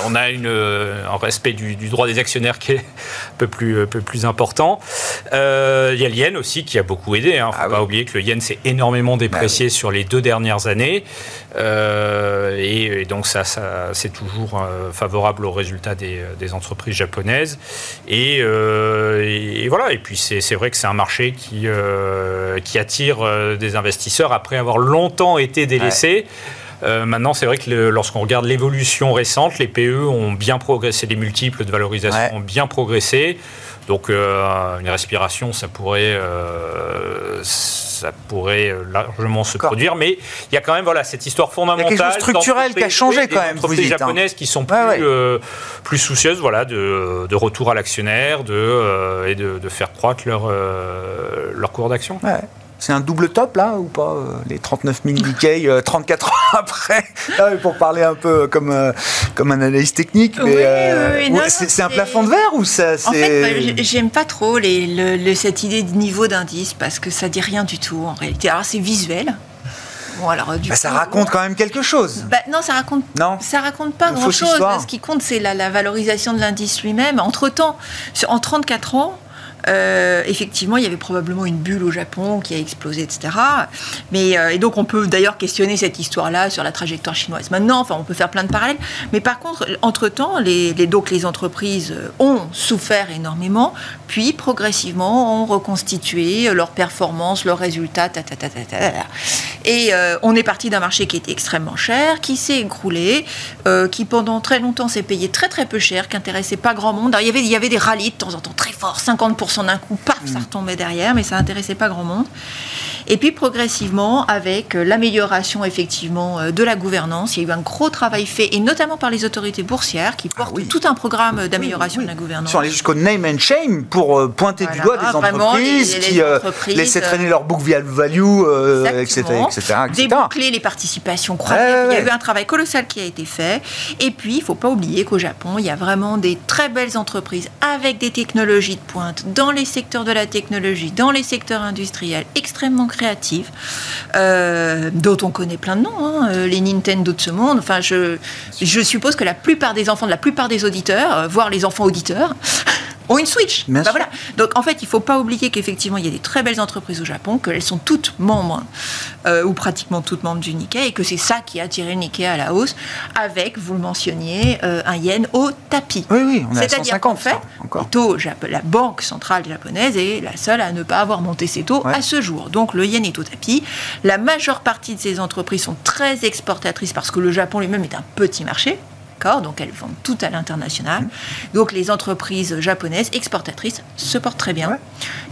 On, a une, euh, un respect du, droit des actionnaires qui est un peu plus, un peu plus important. Euh, il y a le yen aussi qui a beaucoup aidé. Il hein. ne faut ah pas oublier que le yen s'est énormément déprécié bah sur les deux dernières années. et, donc ça, ça c'est toujours favorable aux résultats des, des entreprises japonaises. Et, et, voilà. Et puis c'est vrai que c'est un marché qui, qui attire des investisseurs après avoir avoir longtemps été délaissés. Euh, maintenant, c'est vrai que lorsqu'on regarde l'évolution récente, les PE ont bien progressé, les multiples de valorisation ont bien progressé. Donc, euh, une respiration, ça pourrait, euh, ça pourrait largement se produire. Mais il y a quand même voilà, cette histoire fondamentale. Il y a quelque chose structurel qui a changé quand même. Les hein. japonaises qui sont plus, plus soucieuses voilà, de, de retour à l'actionnaire de, et de, de, faire croître leur, leur cours d'action. C'est un double top là ou pas euh, Les 39 000 Nikkei 34 ans après? Ah Pour parler un peu comme, euh, comme un analyste technique. Mais, euh, c'est un plafond de verre ou ça En fait, j'aime pas trop les, cette idée de niveau d'indice parce que ça dit rien du tout en réalité. Alors c'est visuel. Bon, alors, du bah, ça raconte quand même quelque chose. Bah, non, ça raconte. Non. Ça raconte pas grand-chose. Ce qui compte, c'est la, la, valorisation de l'indice lui-même. Entre temps, en 34 ans, Euh, effectivement, il y avait probablement une bulle au Japon qui a explosé, etc. Mais, euh, et donc, on peut d'ailleurs questionner cette histoire-là sur la trajectoire chinoise. Maintenant, enfin, on peut faire plein de parallèles. Mais par contre, entre-temps, les, donc, les entreprises ont souffert énormément, puis progressivement ont reconstitué leurs performances, leurs résultats, ta, ta, ta, et on est parti d'un marché qui était extrêmement cher, qui s'est écroulé, qui pendant très longtemps s'est payé très très peu cher, qui intéressait pas grand monde. il y avait, il y avait des rallyes de temps en temps très forts, 50% d'un coup, paf, ça mm. retombait derrière, mais ça intéressait pas grand monde. Et puis progressivement, avec euh, l'amélioration effectivement euh, de la gouvernance, il y a eu un gros travail fait, et notamment par les autorités boursières qui ah portent tout un programme d'amélioration de la gouvernance. Ils sont allés jusqu'au name and shame pour euh, pointer du doigt des entreprises qui laissaient traîner leur book value, etc., etc., Déboucler les participations croyantes. il y a eu un travail colossal qui a été fait. Et puis, il ne faut pas oublier qu'au Japon, il y a vraiment des très belles entreprises avec des technologies de pointe dans les secteurs de la technologie, dans les secteurs industriels extrêmement créatives, euh, dont on connaît plein de noms, hein, euh, les Nintendo de ce monde. Enfin, je, je suppose que la plupart des enfants, de la plupart des auditeurs, euh, voire les enfants auditeurs, ont une Switch. Bah voilà. Donc en fait, il ne faut pas oublier qu'effectivement, il y a des très belles entreprises au Japon, qu'elles sont toutes membres, euh, ou pratiquement toutes membres du Nikkei, et que c'est ça qui a attiré le Nikkei à la hausse, avec, vous le mentionniez, euh, un yen au tapis. Oui, oui, on est C'est-à-dire qu'en fait, taux, la banque centrale japonaise est la seule à ne pas avoir monté ses taux à ce jour. Donc le yen est au tapis. La majeure partie de ces entreprises sont très exportatrices parce que le Japon lui-même est un petit marché donc elles vendent tout à l'international. Mmh. Donc les entreprises japonaises exportatrices se portent très bien.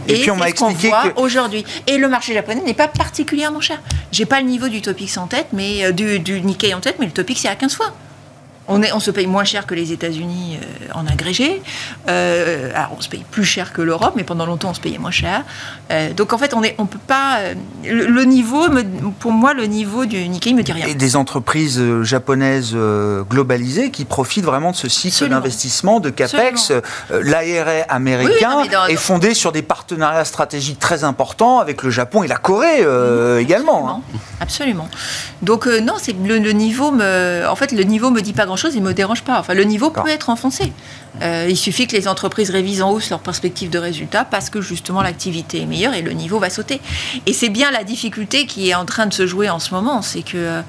Et, puis on m'a expliqué que... aujourd'hui. Et le marché japonais n'est pas particulièrement cher. J'ai pas le niveau du Topix en tête, mais euh, du, du Nikkei en tête, mais le Topix c'est à 15 fois. On, est, on, se paye moins cher que les États-Unis euh, en agrégé. Euh, alors, on se paye plus cher que l'Europe, mais pendant longtemps, on se payait moins cher. Euh, donc, en fait, on ne on peut pas. Le, niveau, pour moi, le niveau du Nikkei me dit rien. Et des entreprises japonaises globalisées qui profitent vraiment de ce cycle d'investissement, de CAPEX. L'ARA américain est fondé sur des partenariats stratégiques très importants avec le Japon et la Corée également. Hein. Absolument. Donc, non, c'est le, le, niveau me. En fait, le niveau me dit pas grand chose, il ne me dérange pas. Enfin, le niveau peut être enfoncé. Euh, il suffit que les entreprises révisent en hausse leurs perspectives de résultats parce que justement l'activité est meilleure et le niveau va sauter. Et c'est bien la difficulté qui est en train de se jouer en ce moment, c'est que euh,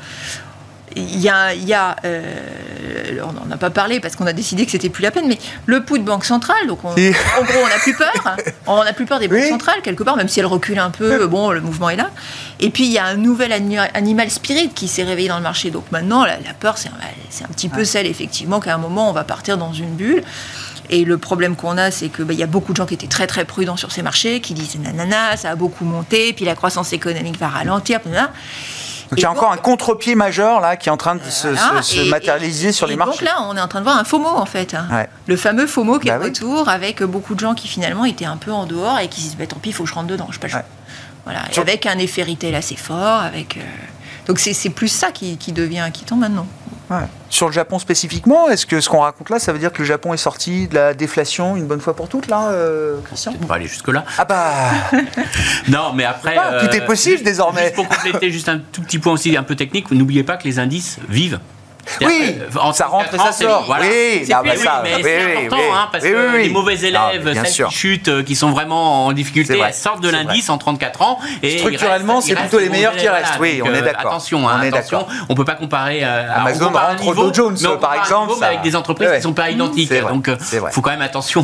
il y a, y a euh, on n'en a pas parlé parce qu'on a décidé que c'était plus la peine, mais le pouls de banque centrale, donc en gros on n'a plus peur, on n'a plus peur des banques centrales quelque part, même si elles reculent un peu, bon le mouvement est là. Et puis il y a un nouvel animal spirit qui s'est réveillé dans le marché, donc maintenant la, peur c'est un, un, petit peu celle effectivement qu'à un moment on va partir dans une bulle. Et le problème qu'on a, c'est qu'il bah, y a beaucoup de gens qui étaient très très prudents sur ces marchés, qui disent nanana, ça a beaucoup monté, puis la croissance économique va ralentir. Donc il y a encore un contre-pied majeur là qui est en train de se, matérialiser sur les marchés. Donc là, on est en train de voir un FOMO en fait. Hein. Le fameux FOMO qui est bah retour avec beaucoup de gens qui finalement étaient un peu en dehors et qui se disent bah, tant pis, il faut que je rentre dedans, je pas Voilà. avec un effet retail assez fort. Avec, euh, Donc c'est plus ça qui, qui devient inquiétant maintenant. Sur le Japon spécifiquement, est-ce que ce qu'on raconte là, ça veut dire que le Japon est sorti de la déflation une bonne fois pour toutes, là, euh, Christian? On va aller jusque-là. Ah bah Non, mais après. tout est euh, possible désormais. Juste pour compléter, juste un tout petit point aussi un peu technique, n'oubliez pas que les indices vivent oui, ça rentre et ça sort. Oui, c'est important hein, parce que les mauvais élèves, celles qui chutent, euh, qui sont vraiment en difficulté, sortent de l'indice en 34 ans. Et Structurellement, c'est plutôt les meilleurs qui restent. Oui, on est euh, d'accord. Attention, hein, attention, on peut pas comparer. Euh, Amazon rentre Dow Jones, par exemple, avec des entreprises qui sont pas identiques. Donc, il faut quand même attention.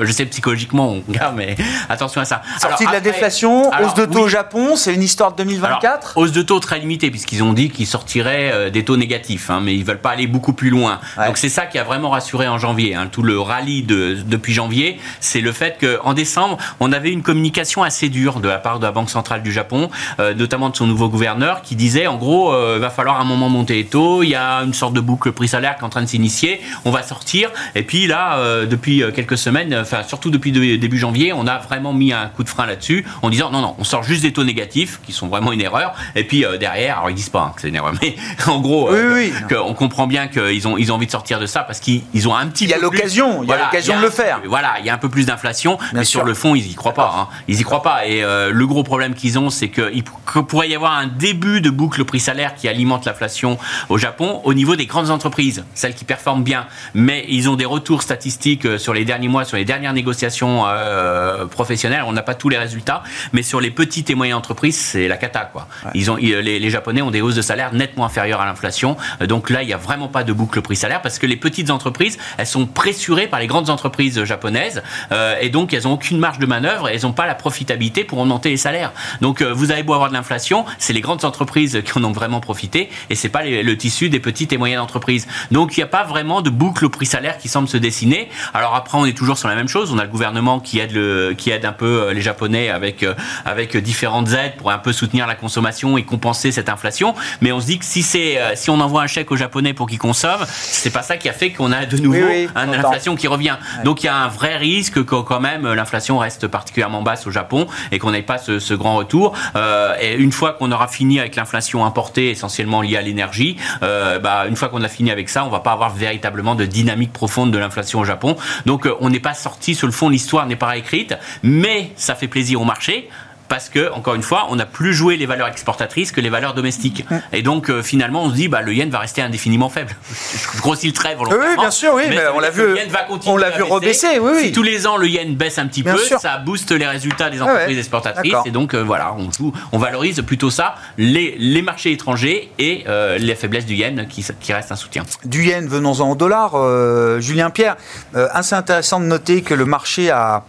Je sais psychologiquement, on regarde, mais attention à ça. Sortie de la déflation, hausse de taux au Japon, c'est une histoire de 2024. Hausse de taux très limitée puisqu'ils ont dit qu'ils sortiraient des taux négatifs. Hein, mais ils veulent pas aller beaucoup plus loin. Donc c'est ça qui a vraiment rassuré en janvier. Hein. Tout le rallye de, depuis janvier, c'est le fait qu'en décembre, on avait une communication assez dure de la part de la Banque centrale du Japon, euh, notamment de son nouveau gouverneur, qui disait en gros, euh, il va falloir à un moment monter les taux. Il y a une sorte de boucle prix-salaire qui est en train de s'initier. On va sortir. Et puis là, euh, depuis quelques semaines, enfin surtout depuis début janvier, on a vraiment mis un coup de frein là-dessus en disant non non, on sort juste des taux négatifs qui sont vraiment une erreur. Et puis derrière, alors ils disent pas hein, que c'est une erreur, mais en gros, oui, oui qu'on comprend bien qu'ils ont, ils ont envie de sortir de ça parce qu'ils ont un petit Il y a peu l'occasion, il y a l'occasion de le faire. Voilà, il y a un peu plus d'inflation, mais sur le fond, ils y croient pas. hein. Ils y croient pas. Et euh, le gros problème qu'ils ont, c'est qu'il pourrait y avoir un début de boucle prix-salaire qui alimente l'inflation au Japon au niveau des grandes entreprises, celles qui performent bien. Mais ils ont des retours statistiques euh, sur les derniers mois, sur les dernières négociations euh, professionnelles. On n'a pas tous les résultats, mais sur les petites et moyennes entreprises, c'est la cata. Quoi. Ils ont, les, les Japonais ont des hausses de salaire nettement inférieures à l'inflation. Donc là, il n'y a vraiment pas de boucle prix-salaire parce que les petites entreprises, elles sont pressurées par les grandes entreprises japonaises euh, et donc elles n'ont aucune marge de manœuvre et elles n'ont pas la profitabilité pour augmenter les salaires. Donc euh, vous avez beau avoir de l'inflation, c'est les grandes entreprises qui en ont vraiment profité et c'est pas le tissu des petites et moyennes entreprises. Donc il n'y a pas vraiment de boucle prix-salaire qui semble se dessiner. Alors après, on est toujours sur la même chose. On a le gouvernement qui aide, le, qui aide un peu euh, les Japonais avec, avec différentes aides pour un peu soutenir la consommation et compenser cette inflation. Mais on se dit que si, c'est, si on envoie un chèque aux Japonais pour qu'ils consomment, c'est pas ça qui a fait qu'on a de nouveau Oui, oui, une j'entends. inflation qui revient. Donc il y a un vrai risque que quand même l'inflation reste particulièrement basse au Japon et qu'on n'ait pas ce, ce grand retour. Euh, et une fois qu'on aura fini avec l'inflation importée essentiellement liée à l'énergie, euh, bah, une fois qu'on a fini avec ça, on va pas avoir véritablement de dynamique profonde de l'inflation au Japon. Donc euh, on n'est pas sorti sur le fond, l'histoire n'est pas écrite, mais ça fait plaisir au marché. Parce que, encore une fois, on n'a plus joué les valeurs exportatrices que les valeurs domestiques. Et donc, euh, finalement, on se dit, bah, le yen va rester indéfiniment faible. Je grossis le trait volontairement. Oui, bien sûr, oui, mais on l'a vu- le yen va continuer on l'a vu baisser. rebaisser, oui, oui. Si tous les ans le yen baisse un petit Bien peu, sûr. ça booste les résultats des ouais, entreprises exportatrices. Et donc, euh, voilà, on, joue, on valorise plutôt ça, les, les marchés étrangers et euh, les faiblesses du yen qui, qui restent un soutien. du yen, venons-en au dollar. Euh, Julien Pierre, assez intéressant de noter que le marché a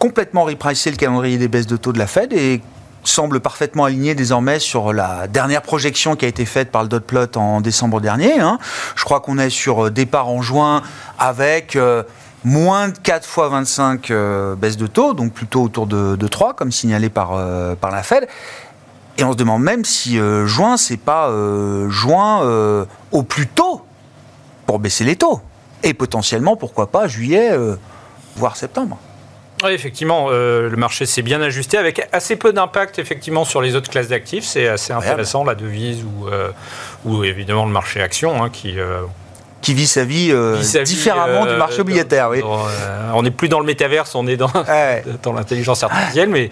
complètement repricé le calendrier des baisses de taux de la Fed et semble parfaitement aligné désormais sur la dernière projection qui a été faite par le dot plot en décembre dernier. hein. Je crois qu'on est sur euh, départ en juin avec euh, moins de 4 fois 25 euh, baisses de taux, donc plutôt autour de, de 3 comme signalé par, euh, par la Fed. Et on se demande même si euh, juin, c'est pas juin au plus tôt pour baisser les taux. Et potentiellement, pourquoi pas, juillet, voire septembre. Oui, effectivement, euh, le marché s'est bien ajusté avec assez peu d'impact effectivement sur les autres classes d'actifs. C'est assez intéressant, la devise ou, euh, ou évidemment le marché action hein, qui euh, Qui vit sa vie, euh, vit sa vie, différemment euh, du marché dans- obligataire. Oui. dans, euh, on n'est plus dans le métaverse, on est dans, Ouais. dans l'intelligence artificielle. Mais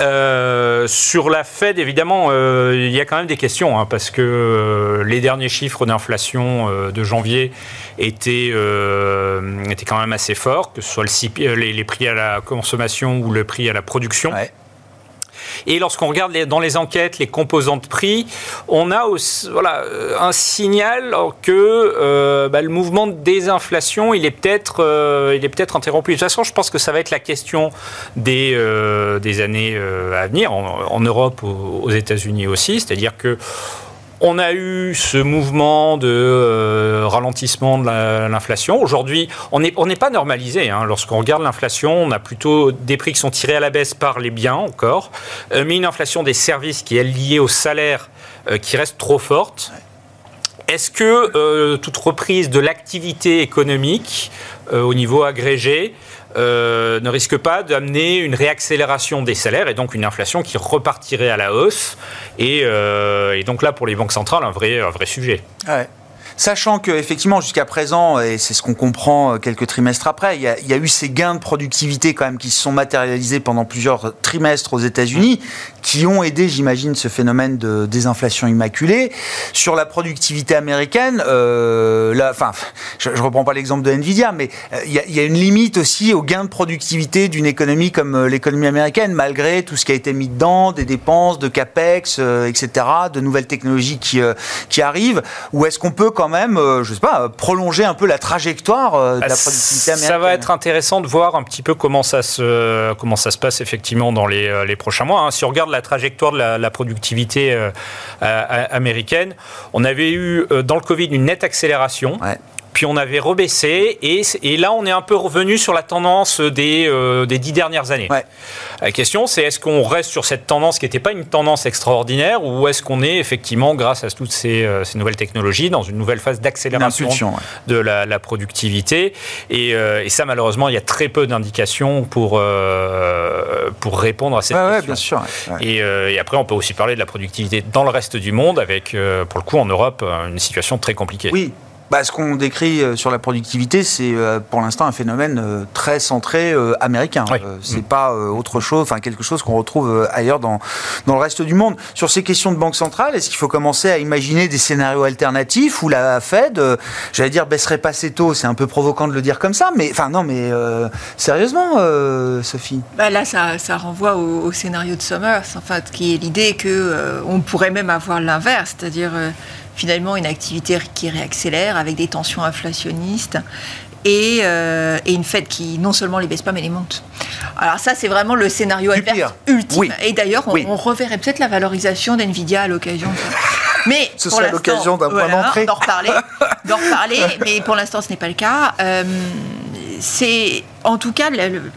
euh, sur la Fed, évidemment, euh, il y a quand même des questions, hein, parce que euh, les derniers chiffres d'inflation euh, de janvier étaient, euh, étaient quand même assez forts, que ce soit le euh, les, les prix à la consommation ou le prix à la production. Ouais. Et lorsqu'on regarde dans les enquêtes les composants de prix, on a voilà, euh, un signal que euh, bah, le mouvement de désinflation, il est peut-être euh, peut-être interrompu. De toute façon, je pense que ça va être la question des, des années à venir, en, en Europe, aux, aux États-Unis aussi. C'est-à-dire que on a eu ce mouvement de euh, ralentissement de la- l'inflation. Aujourd'hui, on n'est pas normalisé. hein. Lorsqu'on regarde l'inflation, on a plutôt des prix qui sont tirés à la baisse par les biens encore, euh, mais une inflation des services qui est liée au salaire euh, qui reste trop forte. Est-ce que toute reprise de l'activité économique au niveau agrégé euh, ne risque pas d'amener une réaccélération des salaires et donc une inflation qui repartirait à la hausse et, euh, donc là pour les banques centrales un vrai, un vrai sujet. Sachant que effectivement jusqu'à présent, et c'est ce qu'on comprend euh, quelques trimestres après, il y, a, il y a eu ces gains de productivité quand même qui se sont matérialisés pendant plusieurs trimestres aux États-Unis, qui ont aidé, j'imagine, ce phénomène de désinflation immaculée. Sur la productivité américaine, euh, là, enfin, je, je reprends pas l'exemple de Nvidia, mais euh, il y, a, il y a une limite aussi aux gains de productivité d'une économie comme euh, l'économie américaine, malgré tout ce qui a été mis dedans, des dépenses, de capex, euh, etc., de nouvelles technologies qui euh, qui arrivent. Ou est-ce qu'on peut quand même, euh, je sais pas, euh, prolonger un peu la trajectoire euh, de la productivité américaine Ça va être intéressant de voir un petit peu comment ça se, comment ça se passe effectivement dans les, euh, les prochains mois. hein. Si on regarde la trajectoire de la, productivité euh, américaine, on avait eu euh, dans le Covid une nette accélération. Puis on avait rebaissé, et, et là on est un peu revenu sur la tendance des, euh, des dix dernières années. Ouais. La question c'est est-ce qu'on reste sur cette tendance qui n'était pas une tendance extraordinaire, ou est-ce qu'on est effectivement, grâce à toutes ces, euh, ces nouvelles technologies, dans une nouvelle phase d'accélération ouais. de la, la productivité et, euh, et ça malheureusement il y a très peu d'indications pour, pour répondre à cette Ouais, question. bien sûr. Et, et après, on peut aussi parler de la productivité dans le reste du monde, avec, pour le coup, en Europe, une situation très compliquée. Oui. Bah, ce qu'on décrit euh, sur la productivité, c'est euh, pour l'instant un phénomène euh, très centré américain. Oui. Euh, c'est pas autre chose, enfin quelque chose qu'on retrouve ailleurs dans, dans le reste du monde. Sur ces questions de banque centrale, est-ce qu'il faut commencer à imaginer des scénarios alternatifs où la Fed, j'allais dire, baisserait pas ses taux? C'est un peu provoquant de le dire comme ça, mais enfin non, mais euh, sérieusement, euh, Sophie? Bah là, ça, ça renvoie au, au scénario de Summers, en fait, qui est l'idée que euh, on pourrait même avoir l'inverse, c'est-à-dire euh, finalement une activité qui réaccélère avec des tensions inflationnistes et, euh, et une Fed qui non seulement les baisse pas mais les monte. Alors ça, c'est vraiment le scénario adverse ultime. Oui. Et d'ailleurs, on, Oui. on reverrait peut-être la valorisation d'NVIDIA à l'occasion. Mais Ce serait l'occasion d'un point d'entrée. D'en reparler, d'en reparler, mais pour l'instant, ce n'est pas le cas. Euh, c'est en tout cas,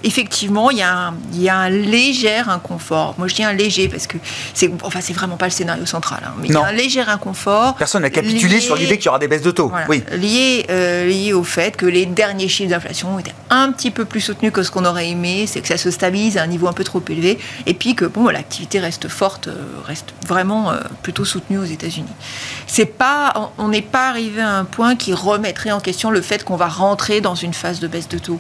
effectivement, il y, a un, il y a un léger inconfort. Moi, je dis un léger parce que c'est, enfin, c'est vraiment pas le scénario central, hein, mais il y Non. a un léger inconfort. Personne n'a capitulé lié- sur l'idée qu'il y aura des baisses de taux. voilà, Oui. lié, euh, lié au fait que les derniers chiffres d'inflation étaient un petit peu plus soutenus que ce qu'on aurait aimé, c'est que ça se stabilise à un niveau un peu trop élevé, et puis que bon, l'activité reste forte, euh, reste vraiment euh, plutôt soutenue aux États-Unis. C'est pas, on on n'est pas arrivé à un point qui remettrait en question le fait qu'on va rentrer dans une phase de baisse de taux.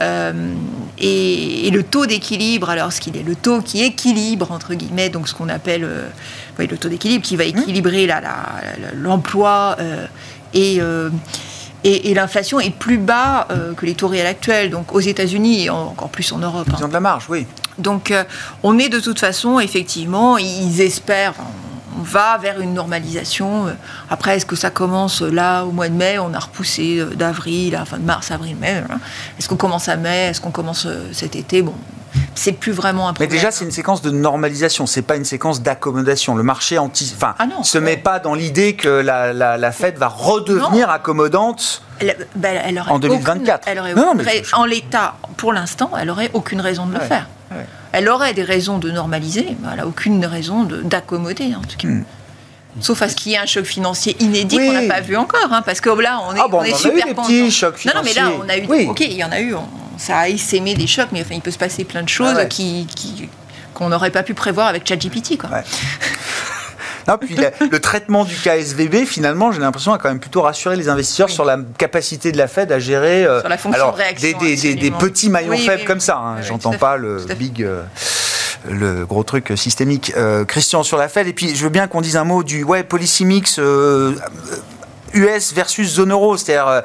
Euh, et, et le taux d'équilibre, alors ce qu'il est, le taux qui équilibre entre guillemets, donc ce qu'on appelle euh, oui, le taux d'équilibre qui va équilibrer la- la- la- l'emploi euh, et, et, et l'inflation est plus bas euh, que les taux réels actuels, donc aux États-Unis et en- encore plus en Europe. hein. Ils ont de la marge, oui. Donc euh, on est de toute façon, effectivement, ils espèrent, on va vers une normalisation. Euh, Après, est-ce que ça commence euh, là au mois de mai? On a repoussé euh, d'avril, à fin de mars, avril, mai. hein. Est-ce qu'on commence à mai? Est-ce qu'on commence cet été? Bon, c'est plus vraiment un Mais problème. déjà, c'est une séquence de normalisation, c'est pas une séquence d'accommodation. Le marché anti, enfin, Ah non. se met pas dans l'idée que la, la, la Fed va redevenir accommodante. Elle, ben, elle aurait En 2024. aucune- elle aurait Non, aucune mais je- En l'état, pour l'instant, elle aurait aucune raison de le Ouais, faire. ouais. Elle aurait des raisons de normaliser, mais elle n'a aucune raison de- d'accommoder, en tout cas. Sauf à ce qu'il y ait un choc financier inédit Hmm. Oui. qu'on n'a pas vu encore, hein, parce que là, on est, Ah bon, on est on en a super eu des content. petits chocs Non, non, mais là, on a eu. Oui. Ok, il y en a eu. on- ça a essaimé des chocs, mais enfin, il peut se passer plein de choses Ah ouais. qui, qu'on n'aurait pas pu prévoir avec ChatGPT, quoi. Ouais. Non, puis le traitement du KSVB, finalement, j'ai l'impression, a quand même plutôt rassuré les investisseurs Oui. sur la capacité de la Fed à gérer euh, Sur la fonction alors, de réaction, des, petits maillons Oui, faibles oui, comme ça. hein. J'entends pas le big, euh, le gros truc systémique. Euh, Christian, sur la Fed, et puis je veux bien qu'on dise un mot du ouais, policy mix US versus zone euro, c'est-à-dire.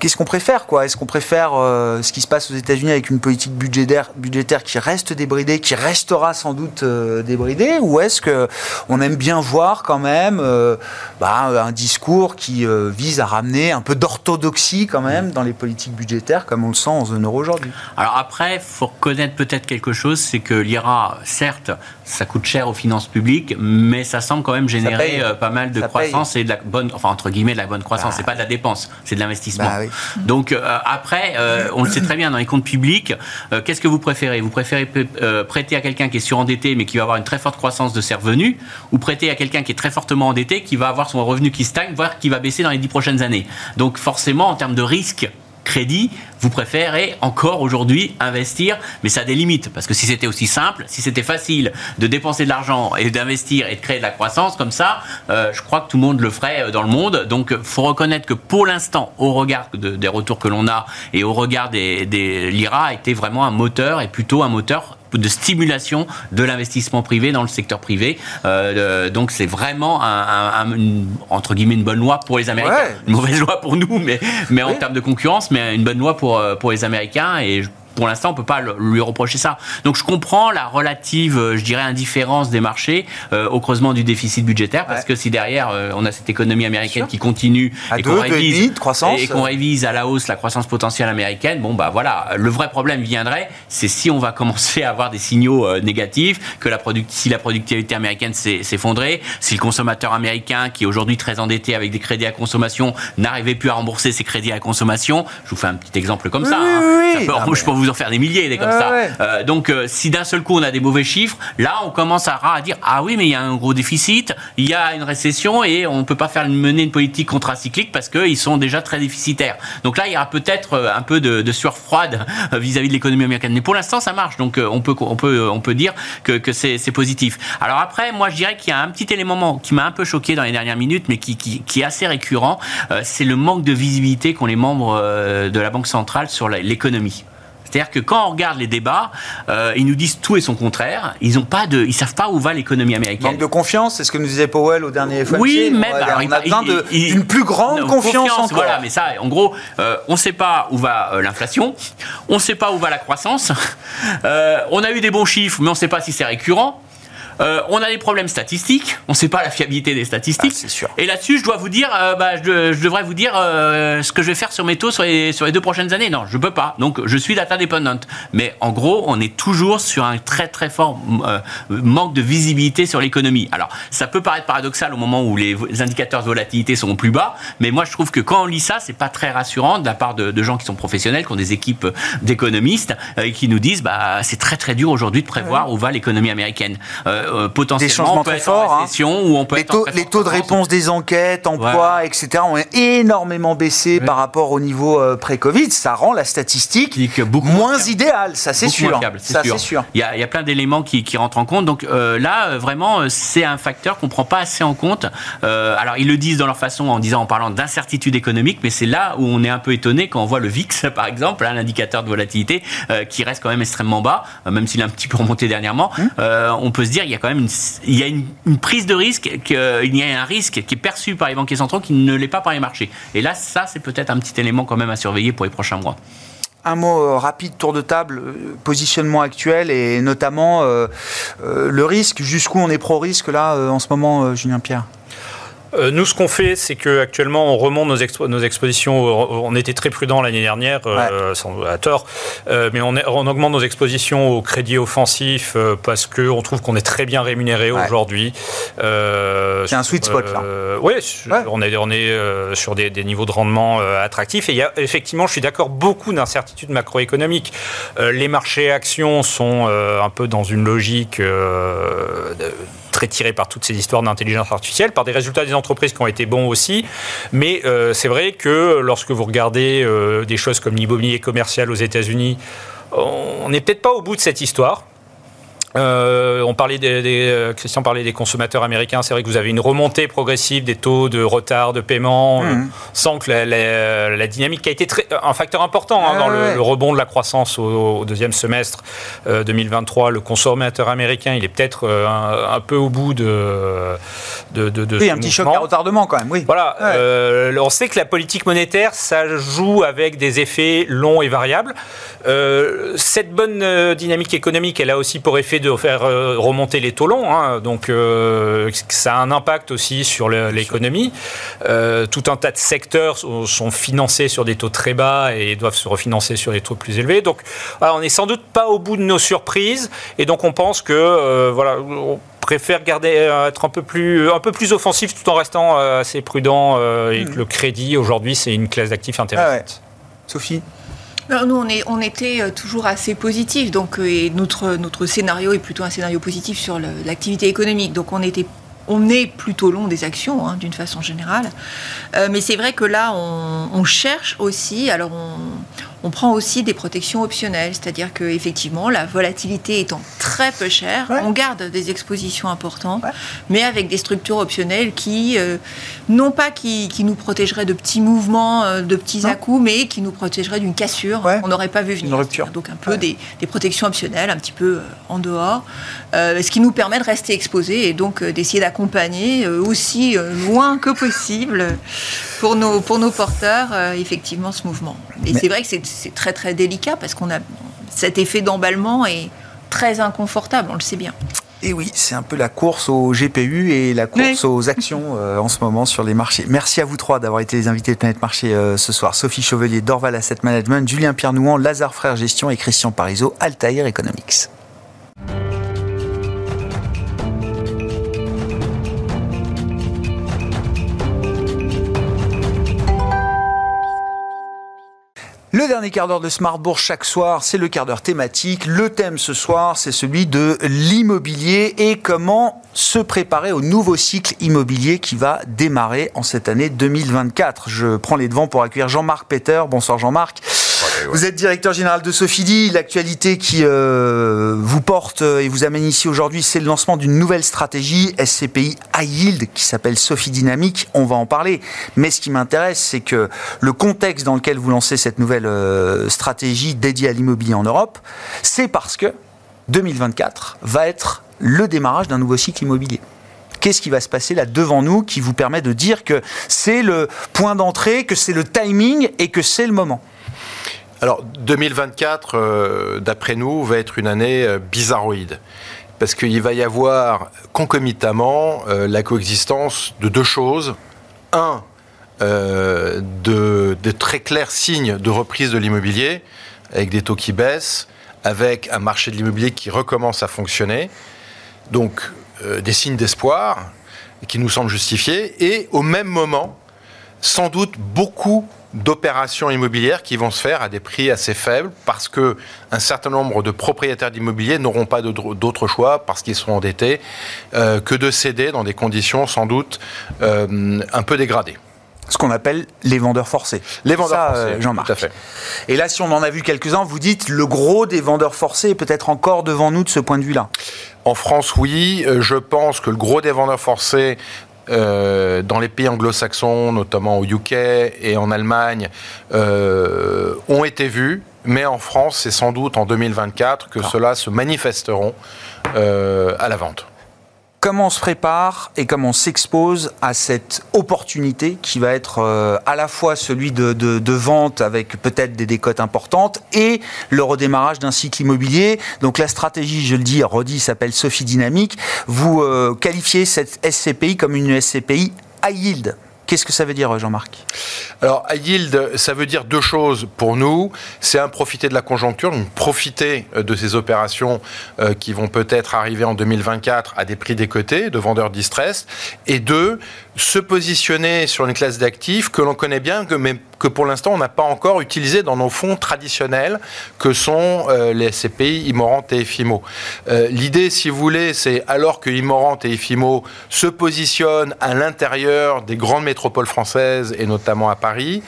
Qu'est-ce qu'on préfère quoi? Est-ce qu'on préfère euh, ce qui se passe aux États-Unis avec une politique budgétaire, budgétaire qui reste débridée, qui restera sans doute euh, débridée, ou est-ce que on aime bien voir quand même euh, bah, un discours qui vise à ramener un peu d'orthodoxie quand même dans les politiques budgétaires, comme on le sent en zone euro aujourd'hui? Alors après, il faut reconnaître peut-être quelque chose, c'est que l'IRA, certes, ça coûte cher aux finances publiques, mais ça semble quand même générer pas mal de Ça croissance et de la bonne, enfin entre guillemets de la bonne croissance. Bah. c'est pas de la dépense, c'est de l'investissement. Bah oui. Donc euh, après, euh, on le sait très bien dans les comptes publics. euh, Qu'est-ce que vous préférez? Vous préférez prêter à quelqu'un qui est surendetté mais qui va avoir une très forte croissance de ses revenus, ou prêter à quelqu'un qui est très fortement endetté, qui va avoir son revenu qui stagne, voire qui va baisser dans les dix prochaines années? Donc forcément, en termes de risque crédit, vous préférez encore aujourd'hui investir, mais ça a des limites, parce que si c'était aussi simple, si c'était facile de dépenser de l'argent et d'investir et de créer de la croissance comme ça, euh, je crois que tout le monde le ferait euh, dans le monde. Donc, faut reconnaître que pour l'instant, au regard de- des retours que l'on a et au regard des, des l'IRA a été vraiment un moteur et plutôt un moteur de stimulation de l'investissement privé dans le secteur privé. Euh, donc c'est vraiment un, un- un- une- entre guillemets une bonne loi pour les Américains. Ouais. Une mauvaise loi pour nous, mais, mais en termes de concurrence, mais une bonne loi pour, euh, pour les Américains. Et je- pour l'instant, on peut pas lui reprocher ça. Donc je comprends la relative, euh, je dirais, indifférence des marchés euh, au creusement du déficit budgétaire, parce que si derrière on a cette économie américaine qui continue et qu'on révise, et qu'on révise à la hausse la croissance potentielle américaine, bon bah voilà, le vrai problème viendrait, c'est si on va commencer à avoir des signaux négatifs, que la si la productivité américaine s'effondrait, si le consommateur américain qui est aujourd'hui très endetté avec des crédits à consommation n'arrivait plus à rembourser ses crédits à consommation, je vous fais un petit exemple comme ça. Hein. je peux vous en faire des milliers des comme ça. Euh, donc, euh, si d'un seul coup on a des mauvais chiffres, là on commence à, dire ah oui, mais il y a un gros déficit, il y a une récession et on ne peut pas faire mener une politique contracyclique parce qu'ils sont déjà très déficitaires. Donc là, il y aura peut-être euh, un peu de, sueur froide vis-à-vis de l'économie américaine. Mais pour l'instant, ça marche. Donc on peut, on peut, on peut dire que, que c'est positif. Alors après, moi je dirais qu'il y a un petit élément qui m'a un peu choqué dans les dernières minutes, mais qui, qui, qui est assez récurrent, c'est le manque de visibilité qu'ont les membres de la Banque centrale sur l'économie. C'est-à-dire que quand on regarde les débats, euh, ils nous disent tout et son contraire. Ils ont pas de, ils savent pas où va l'économie américaine. Manque de confiance, c'est ce que nous disait Powell au dernier FOMC. Oui, même. on a besoin d'une plus grande confiance, encore. Voilà, mais ça, en gros, euh, on ne sait pas où va euh, l'inflation, on ne sait pas où va la croissance. on a eu des bons chiffres, mais on ne sait pas si c'est récurrent. Euh, on a des problèmes statistiques, on ne sait pas la fiabilité des statistiques. Ah, sûr. Et là-dessus, je dois vous dire, euh, bah, je, devrais vous dire euh, ce que je vais faire sur mes taux sur les, sur les deux prochaines années. Non, je ne peux pas. Donc, je suis data dependent. Mais en gros, on est toujours sur un très très fort manque de visibilité sur l'économie. Alors, ça peut paraître paradoxal au moment où les indicateurs de volatilité sont plus bas, mais moi, je trouve que quand on lit ça, c'est pas très rassurant de la part de, gens qui sont professionnels, qui ont des équipes d'économistes et qui nous disent, bah, c'est très très dur aujourd'hui de prévoir où va l'économie américaine. Euh, potentiellement très forts. Hein. Où on peut les taux, les taux de réponse des enquêtes, emploi, etc. ont énormément baissé par rapport au niveau euh, pré-Covid. Ça rend la statistique moins idéale, ça c'est sûr. ça sûr. Il y, a, il y, a, plein d'éléments qui, qui, rentrent en compte. Donc euh, là, vraiment, c'est un facteur qu'on prend pas assez en compte. alors ils le disent dans leur façon en disant, en parlant d'incertitude économique, mais c'est là où on est un peu étonné quand on voit le VIX, par exemple, un indicateur de volatilité qui reste quand même extrêmement bas, même s'il a un petit peu remonté dernièrement. Hum. on peut se dire, il y a quand même une, il y a une, prise de risque, qu'il y a un risque qui est perçu par les banquiers centraux qui ne l'est pas par les marchés. Et là, ça, c'est peut-être un petit élément quand même à surveiller pour les prochains mois. Un mot euh, rapide, tour de table, euh, positionnement actuel et notamment euh, le risque, jusqu'où on est pro-risque là en ce moment, Julien Pierre? Nous, ce qu'on fait, c'est qu'actuellement, on remonte nos, nos, expositions. On était très prudent l'année dernière, euh, sans, à tort, euh, mais on, on, augmente nos expositions au crédit offensif parce qu'on trouve qu'on est très bien rémunéré aujourd'hui. c'est un sweet spot là. oui, on est, on est sur des, des, niveaux de rendement attractifs. Et il y a effectivement, je suis d'accord, beaucoup d'incertitudes macroéconomiques. les marchés actions sont un peu dans une logique de, très tiré par toutes ces histoires d'intelligence artificielle, par des résultats des entreprises qui ont été bons aussi. Mais euh, c'est vrai que lorsque vous regardez euh, des choses comme l'immobilier commercial aux États-Unis, on n'est peut-être pas au bout de cette histoire. Euh, on parlait des, euh, Christian parlait des consommateurs américains. C'est vrai que vous avez une remontée progressive des taux de retard de paiement, euh, mmh. sans que la, dynamique qui a été très, un facteur important hein, dans le, rebond de la croissance au, deuxième semestre 2023. Le consommateur américain, il est peut-être un, peu au bout de. de, de, oui, un petit choc à retardement quand même. Oui. Voilà. on sait que la politique monétaire, ça joue avec des effets longs et variables. cette bonne dynamique économique, elle a aussi pour effet de faire euh, remonter les taux longs, hein. donc euh, ça a un impact aussi sur l'économie. Euh, tout un tas de secteurs sont, financés sur des taux très bas et doivent se refinancer sur des taux plus élevés. Donc on n'est sans doute pas au bout de nos surprises et donc on pense que voilà, on préfère garder être un peu plus un peu plus offensif tout en restant assez prudent et que hmm. le crédit aujourd'hui c'est une classe d'actifs intéressante. Sophie? Nous, on, est, on était euh, toujours assez positif. Donc, euh, et notre, notre scénario est plutôt un scénario positif sur l'activité économique. Donc, on était on est plutôt long des actions, hein, d'une façon générale. Euh, mais c'est vrai que là, on, on cherche aussi, alors on, on prend aussi des protections optionnelles, c'est-à-dire que effectivement, la volatilité étant très peu chère, on garde des expositions importantes, mais avec des structures optionnelles qui, euh, non pas qui, nous protégeraient de petits mouvements, euh, de petits à-coups, mais qui nous protégeraient d'une cassure qu'on n'aurait pas vu venir. Donc un peu des, protections optionnelles, un petit peu euh, en dehors, ce qui nous permet de rester exposés et donc d'essayer d'accompagner aussi loin que possible pour nos, pour nos porteurs, effectivement, ce mouvement. Et c'est vrai que c'est très très délicat parce qu'on a cet effet d'emballement est très inconfortable, on le sait bien. Et oui, c'est un peu la course au GPU et la course aux actions euh, en ce moment sur les marchés. Merci à vous trois d'avoir été les invités de Planète Marché euh, ce soir. Sophie Chevelier, Dorval Asset Management, Julien Pierre-Nouan, Lazare Frères Gestion et Christian Parizeau, Altair Economics. Le dernier quart d'heure de Smart Bourse chaque soir, c'est le quart d'heure thématique. Le thème ce soir, c'est celui de l'immobilier et comment se préparer au nouveau cycle immobilier qui va démarrer en cette année 2024. Je prends les devants pour accueillir Jean-Marc Peter. Bonsoir Jean-Marc. Vous êtes directeur général de Sofidi. L'actualité qui euh, vous porte et vous amène ici aujourd'hui, c'est le lancement d'une nouvelle stratégie SCPI High Yield qui s'appelle Sophie Dynamique. On va en parler. Mais ce qui m'intéresse, c'est que le contexte dans lequel vous lancez cette nouvelle euh, stratégie dédiée à l'immobilier en Europe, c'est parce que 2024 va être le démarrage d'un nouveau cycle immobilier qu'est-ce qui va se passer là devant nous qui vous permet de dire que c'est le point d'entrée, que c'est le timing et que c'est le moment? Alors 2024, euh, d'après nous, va être une année euh, bizarroïde. Parce qu'il va y avoir concomitamment euh, la coexistence de deux choses. Un, de, de, très clairs signes de reprise de l'immobilier, avec des taux qui baissent, avec un marché de l'immobilier qui recommence à fonctionner. Donc des signes d'espoir qui nous semblent justifiés. Et au même moment, sans doute beaucoup d'opérations immobilières qui vont se faire à des prix assez faibles parce que un certain nombre de propriétaires d'immobilier n'auront pas d'autre choix parce qu'ils seront endettés euh, que de céder dans des conditions sans doute euh, un peu dégradées ce qu'on appelle les vendeurs forcés. Les vendeurs forcés, euh, Jean-Marc. Et là, si on en a vu quelques-uns, vous dites le gros des vendeurs forcés est peut-être encore devant nous de ce point de vue-là. En France, oui. Je pense que le gros des vendeurs forcés euh, dans les pays anglo-saxons, notamment au UK et en Allemagne, euh, ont été vus. Mais en France, c'est sans doute en 2024 que cela se manifesteront euh, à la vente comment on se prépare et comment on s'expose à cette opportunité qui va être euh, à la fois celui de, vente avec peut-être des décotes importantes et le redémarrage d'un cycle immobilier. Donc la stratégie, je le dis, redit, s'appelle Sophie Dynamique. Vous euh, qualifiez cette SCPI comme une SCPI high yield. Qu'est-ce que ça veut dire, Jean-Marc? Alors, high yield, ça veut dire deux choses pour nous. C'est un profiter de la conjoncture, donc profiter euh, de ces opérations euh, qui vont peut-être arriver en 2024 à des prix décotés de vendeurs distress. Et deux, se positionner sur une classe d'actifs que l'on connaît bien, que, mais que pour l'instant on n'a pas encore utilisé dans nos fonds traditionnels, que sont euh, les SCPI, Immorant et Efimo. Euh, l'idée, si vous voulez, c'est alors que Immorant et Efimo se positionnent à l'intérieur des grandes métropoles françaises et notamment à Paris,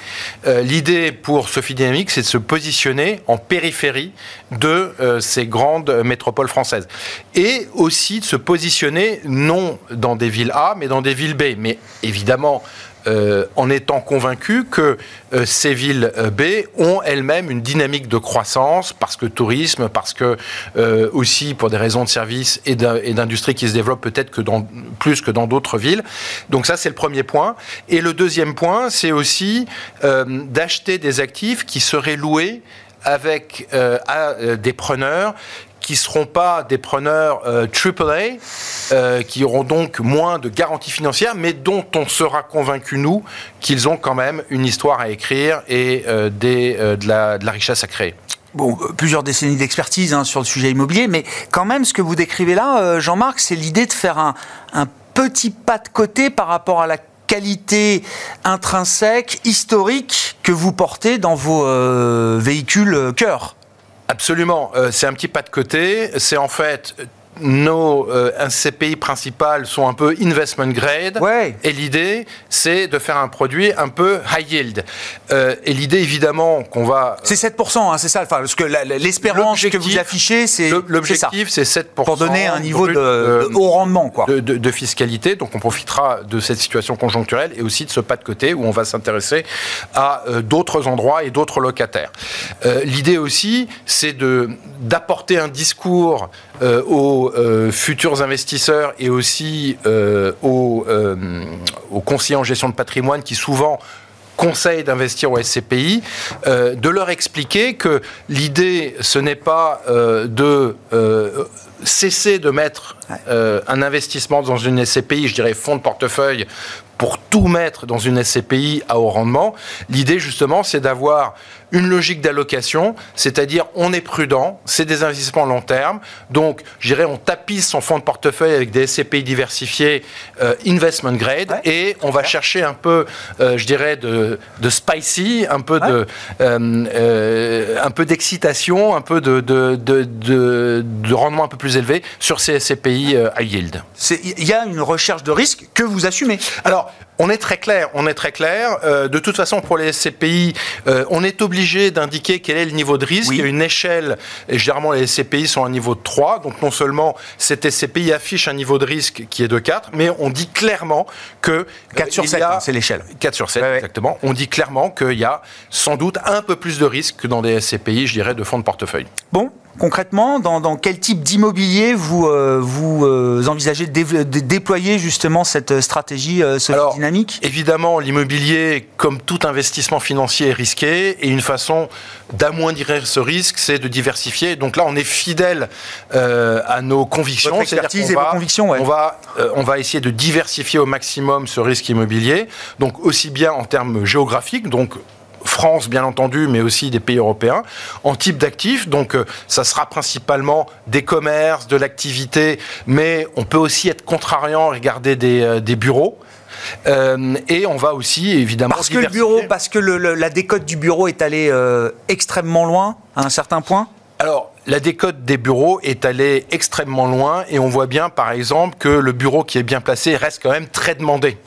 euh, l'idée pour Sophie Dynamique, c'est de se positionner en périphérie de ces grandes métropoles françaises. Et aussi de se positionner non dans des villes A, mais dans des villes B. Mais évidemment, euh, en étant convaincu que euh, ces villes euh, B ont elles-mêmes une dynamique de croissance parce que tourisme, parce que aussi pour des raisons de services et d'industrie qui se développent peut-être que dans, plus que dans d'autres villes. Donc ça c'est le premier point. Et le deuxième point, c'est aussi d'acheter des actifs qui seraient loués avec à des preneurs qui ne seront pas des preneurs AAA, euh, euh, qui auront donc moins de garanties financières, mais dont on sera convaincu, nous, qu'ils ont quand même une histoire à écrire et euh, des, de, la, richesse à créer. Bon, plusieurs décennies d'expertise hein, sur le sujet immobilier, mais quand même, ce que vous décrivez là, Jean-Marc, c'est l'idée de faire un petit pas de côté par rapport à la qualité intrinsèque, historique que vous portez dans vos véhicules cœur. Absolument. Euh, c'est un petit pas de côté. C'est en fait nos euh, CPI principales sont un peu investment grade. Et l'idée, c'est de faire un produit un peu high yield. Euh, et l'idée, évidemment, qu'on va. C'est 7%, hein, c'est ça. Enfin, parce que l'espérance que vous affichez, c'est. L'objectif, c'est 7%. Pour donner un niveau de, haut rendement, quoi. De, de, fiscalité. Donc, on profitera de cette situation conjoncturelle et aussi de ce pas de côté où on va s'intéresser à euh, d'autres endroits et d'autres locataires. l'idée aussi, c'est d'apporter un discours aux euh, futurs investisseurs et aussi euh, aux, euh, aux, conseillers en gestion de patrimoine qui souvent conseillent d'investir au SCPI, euh, de leur expliquer que l'idée, ce n'est pas euh, de euh, cesser de mettre un investissement dans une SCPI, je dirais fonds de portefeuille, pour tout mettre dans une SCPI à haut rendement. L'idée, justement, c'est d'avoir une logique d'allocation, c'est-à-dire on est prudent, c'est des investissements long terme, donc je dirais on tapisse son fonds de portefeuille avec des SCPI diversifiés euh, investment grade et on va chercher un peu, euh, je dirais, de, de, spicy, un peu de, euh, un peu d'excitation, un peu de, de, de, rendement un peu plus élevé sur ces SCPI à yield. Il y a une recherche de risque que vous assumez. Alors, on est très clair, on est très clair. de toute façon, pour les SCPI, on est obligé d'indiquer quel est le niveau de risque. Il y a une échelle, et généralement les SCPI sont à un niveau de 3, donc non seulement cette SCPI affiche un niveau de risque qui est de 4, mais on dit clairement que... 4 euh, sur 7, hein, c'est l'échelle. 4 sur 7, exactement. On dit clairement qu'il y a sans doute un peu plus de risque que dans des SCPI, je dirais, de fonds de portefeuille. Bon, concrètement, dans, quel type d'immobilier vous, euh, vous euh, envisagez de, déployer justement cette stratégie euh, dynamique Évidemment, l'immobilier, comme tout investissement financier, est risqué et une façon d'amoindrir ce risque, c'est de diversifier. Donc là, on est fidèle à nos convictions. Votre expertise et vos convictions, on, va, on va essayer de diversifier au maximum ce risque immobilier. Donc aussi bien en termes géographiques, donc France bien entendu, mais aussi des pays européens, en type d'actifs. Donc euh, ça sera principalement des commerces, de l'activité, mais on peut aussi être contrariant, regarder des, euh, des bureaux. Euh, et on va aussi évidemment parce que le bureau, parce que la décote du bureau est allée extrêmement loin à un certain point. Alors, la décote des bureaux est allée extrêmement loin et on voit bien, par exemple, que le bureau qui est bien placé reste quand même très demandé.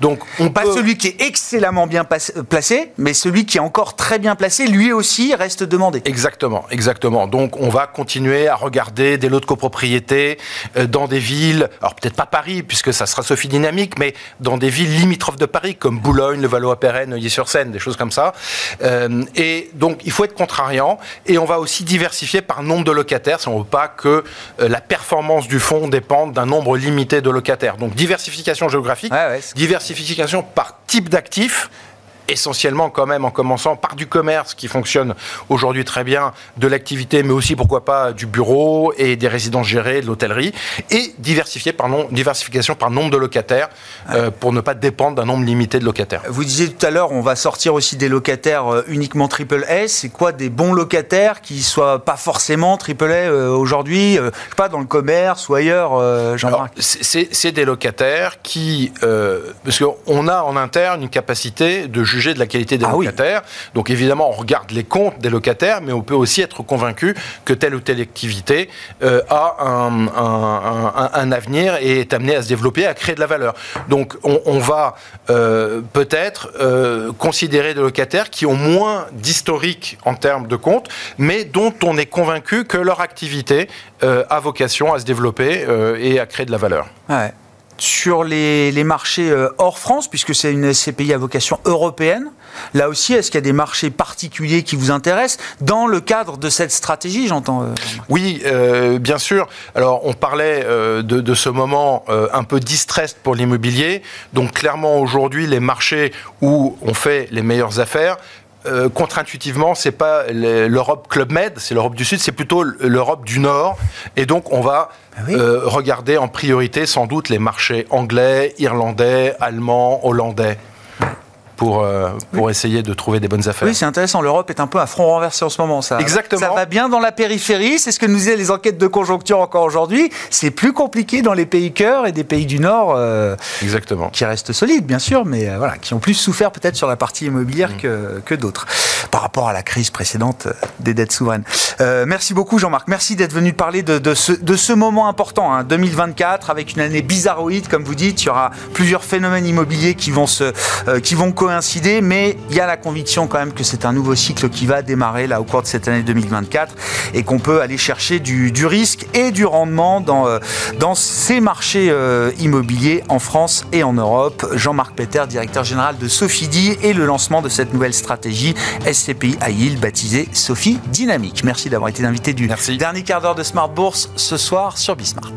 Donc, on pas celui qui est excellemment bien placé, mais celui qui est encore très bien placé, lui aussi reste demandé. Exactement, exactement. Donc, on va continuer à regarder des lots de copropriété euh, dans des villes, alors peut-être pas Paris, puisque ça sera Sophie Dynamique, mais dans des villes limitrophes de Paris, comme Boulogne, le Valois-Perret, Neuilly-sur-Seine, des choses comme ça. Euh, et donc, il faut être contrariant, et on va aussi diversifier par nombre de locataires, si on ne veut pas que euh, la performance du fonds dépende d'un nombre limité de locataires. Donc, diversification géographique, diversification par type d'actif essentiellement quand même en commençant par du commerce qui fonctionne aujourd'hui très bien, de l'activité, mais aussi pourquoi pas du bureau et des résidences gérées, de l'hôtellerie, et diversifier par diversification par nombre de locataires euh, pour ne pas dépendre d'un nombre limité de locataires. Vous disiez tout à l'heure, on va sortir aussi des locataires euh, uniquement triple S. C'est quoi des bons locataires qui soient pas forcément triple A euh, aujourd'hui, pas dans le commerce ou ailleurs, Jean-Marc C'est des locataires qui, parce qu'on a en interne une capacité de juger de la qualité des ah locataires. Donc évidemment, on regarde les comptes des locataires, mais on peut aussi être convaincu que telle ou telle activité euh, a un, avenir et est amenée à se développer, à créer de la valeur. Donc on, va euh, peut-être euh, considérer des locataires qui ont moins d'historique en termes de comptes, mais dont on est convaincu que leur activité a vocation à se développer et à créer de la valeur. Ouais sur les, marchés euh, hors France, puisque c'est une SCPI à vocation européenne. Là aussi, est-ce qu'il y a des marchés particuliers qui vous intéressent dans le cadre de cette stratégie, j'entends euh, Oui, euh, bien sûr. Alors, on parlait de, ce moment un peu distress pour l'immobilier. Donc, clairement, aujourd'hui, les marchés où on fait les meilleures affaires, contre-intuitivement, c'est pas l'Europe Club Med, c'est l'Europe du Sud, c'est plutôt l'Europe du Nord. Et donc, on va ah euh, regarder en priorité sans doute les marchés anglais, irlandais, allemands, hollandais pour, euh, pour essayer de trouver des bonnes affaires. Oui, c'est intéressant. L'Europe est un peu à front renversé en ce moment. Ça, Exactement. Ça va bien dans la périphérie. C'est ce que nous disaient les enquêtes de conjoncture encore aujourd'hui. C'est plus compliqué dans les pays cœurs et des pays du Nord. Euh, Exactement. Qui restent solides, bien sûr, mais euh, voilà, qui ont plus souffert peut-être sur la partie immobilière mm. que, que d'autres par rapport à la crise précédente des dettes souveraines. merci beaucoup, Jean-Marc. Merci d'être venu parler de, de, ce, de ce moment important, hein, 2024, avec une année bizarroïde, comme vous dites. Il y aura plusieurs phénomènes immobiliers qui vont se, qui vont coïncider, mais il y a la conviction quand même que c'est un nouveau cycle qui va démarrer là au cours de cette année 2024 et qu'on peut aller chercher du, risque et du rendement dans, euh, dans ces marchés euh, immobiliers en France et en Europe. Jean-Marc Peter, directeur général de Sophie et le lancement de cette nouvelle stratégie SCPI à baptisée Sophie Dynamique. Merci d'avoir été l'invité du Merci. dernier quart d'heure de Smart Bourse ce soir sur Bismart.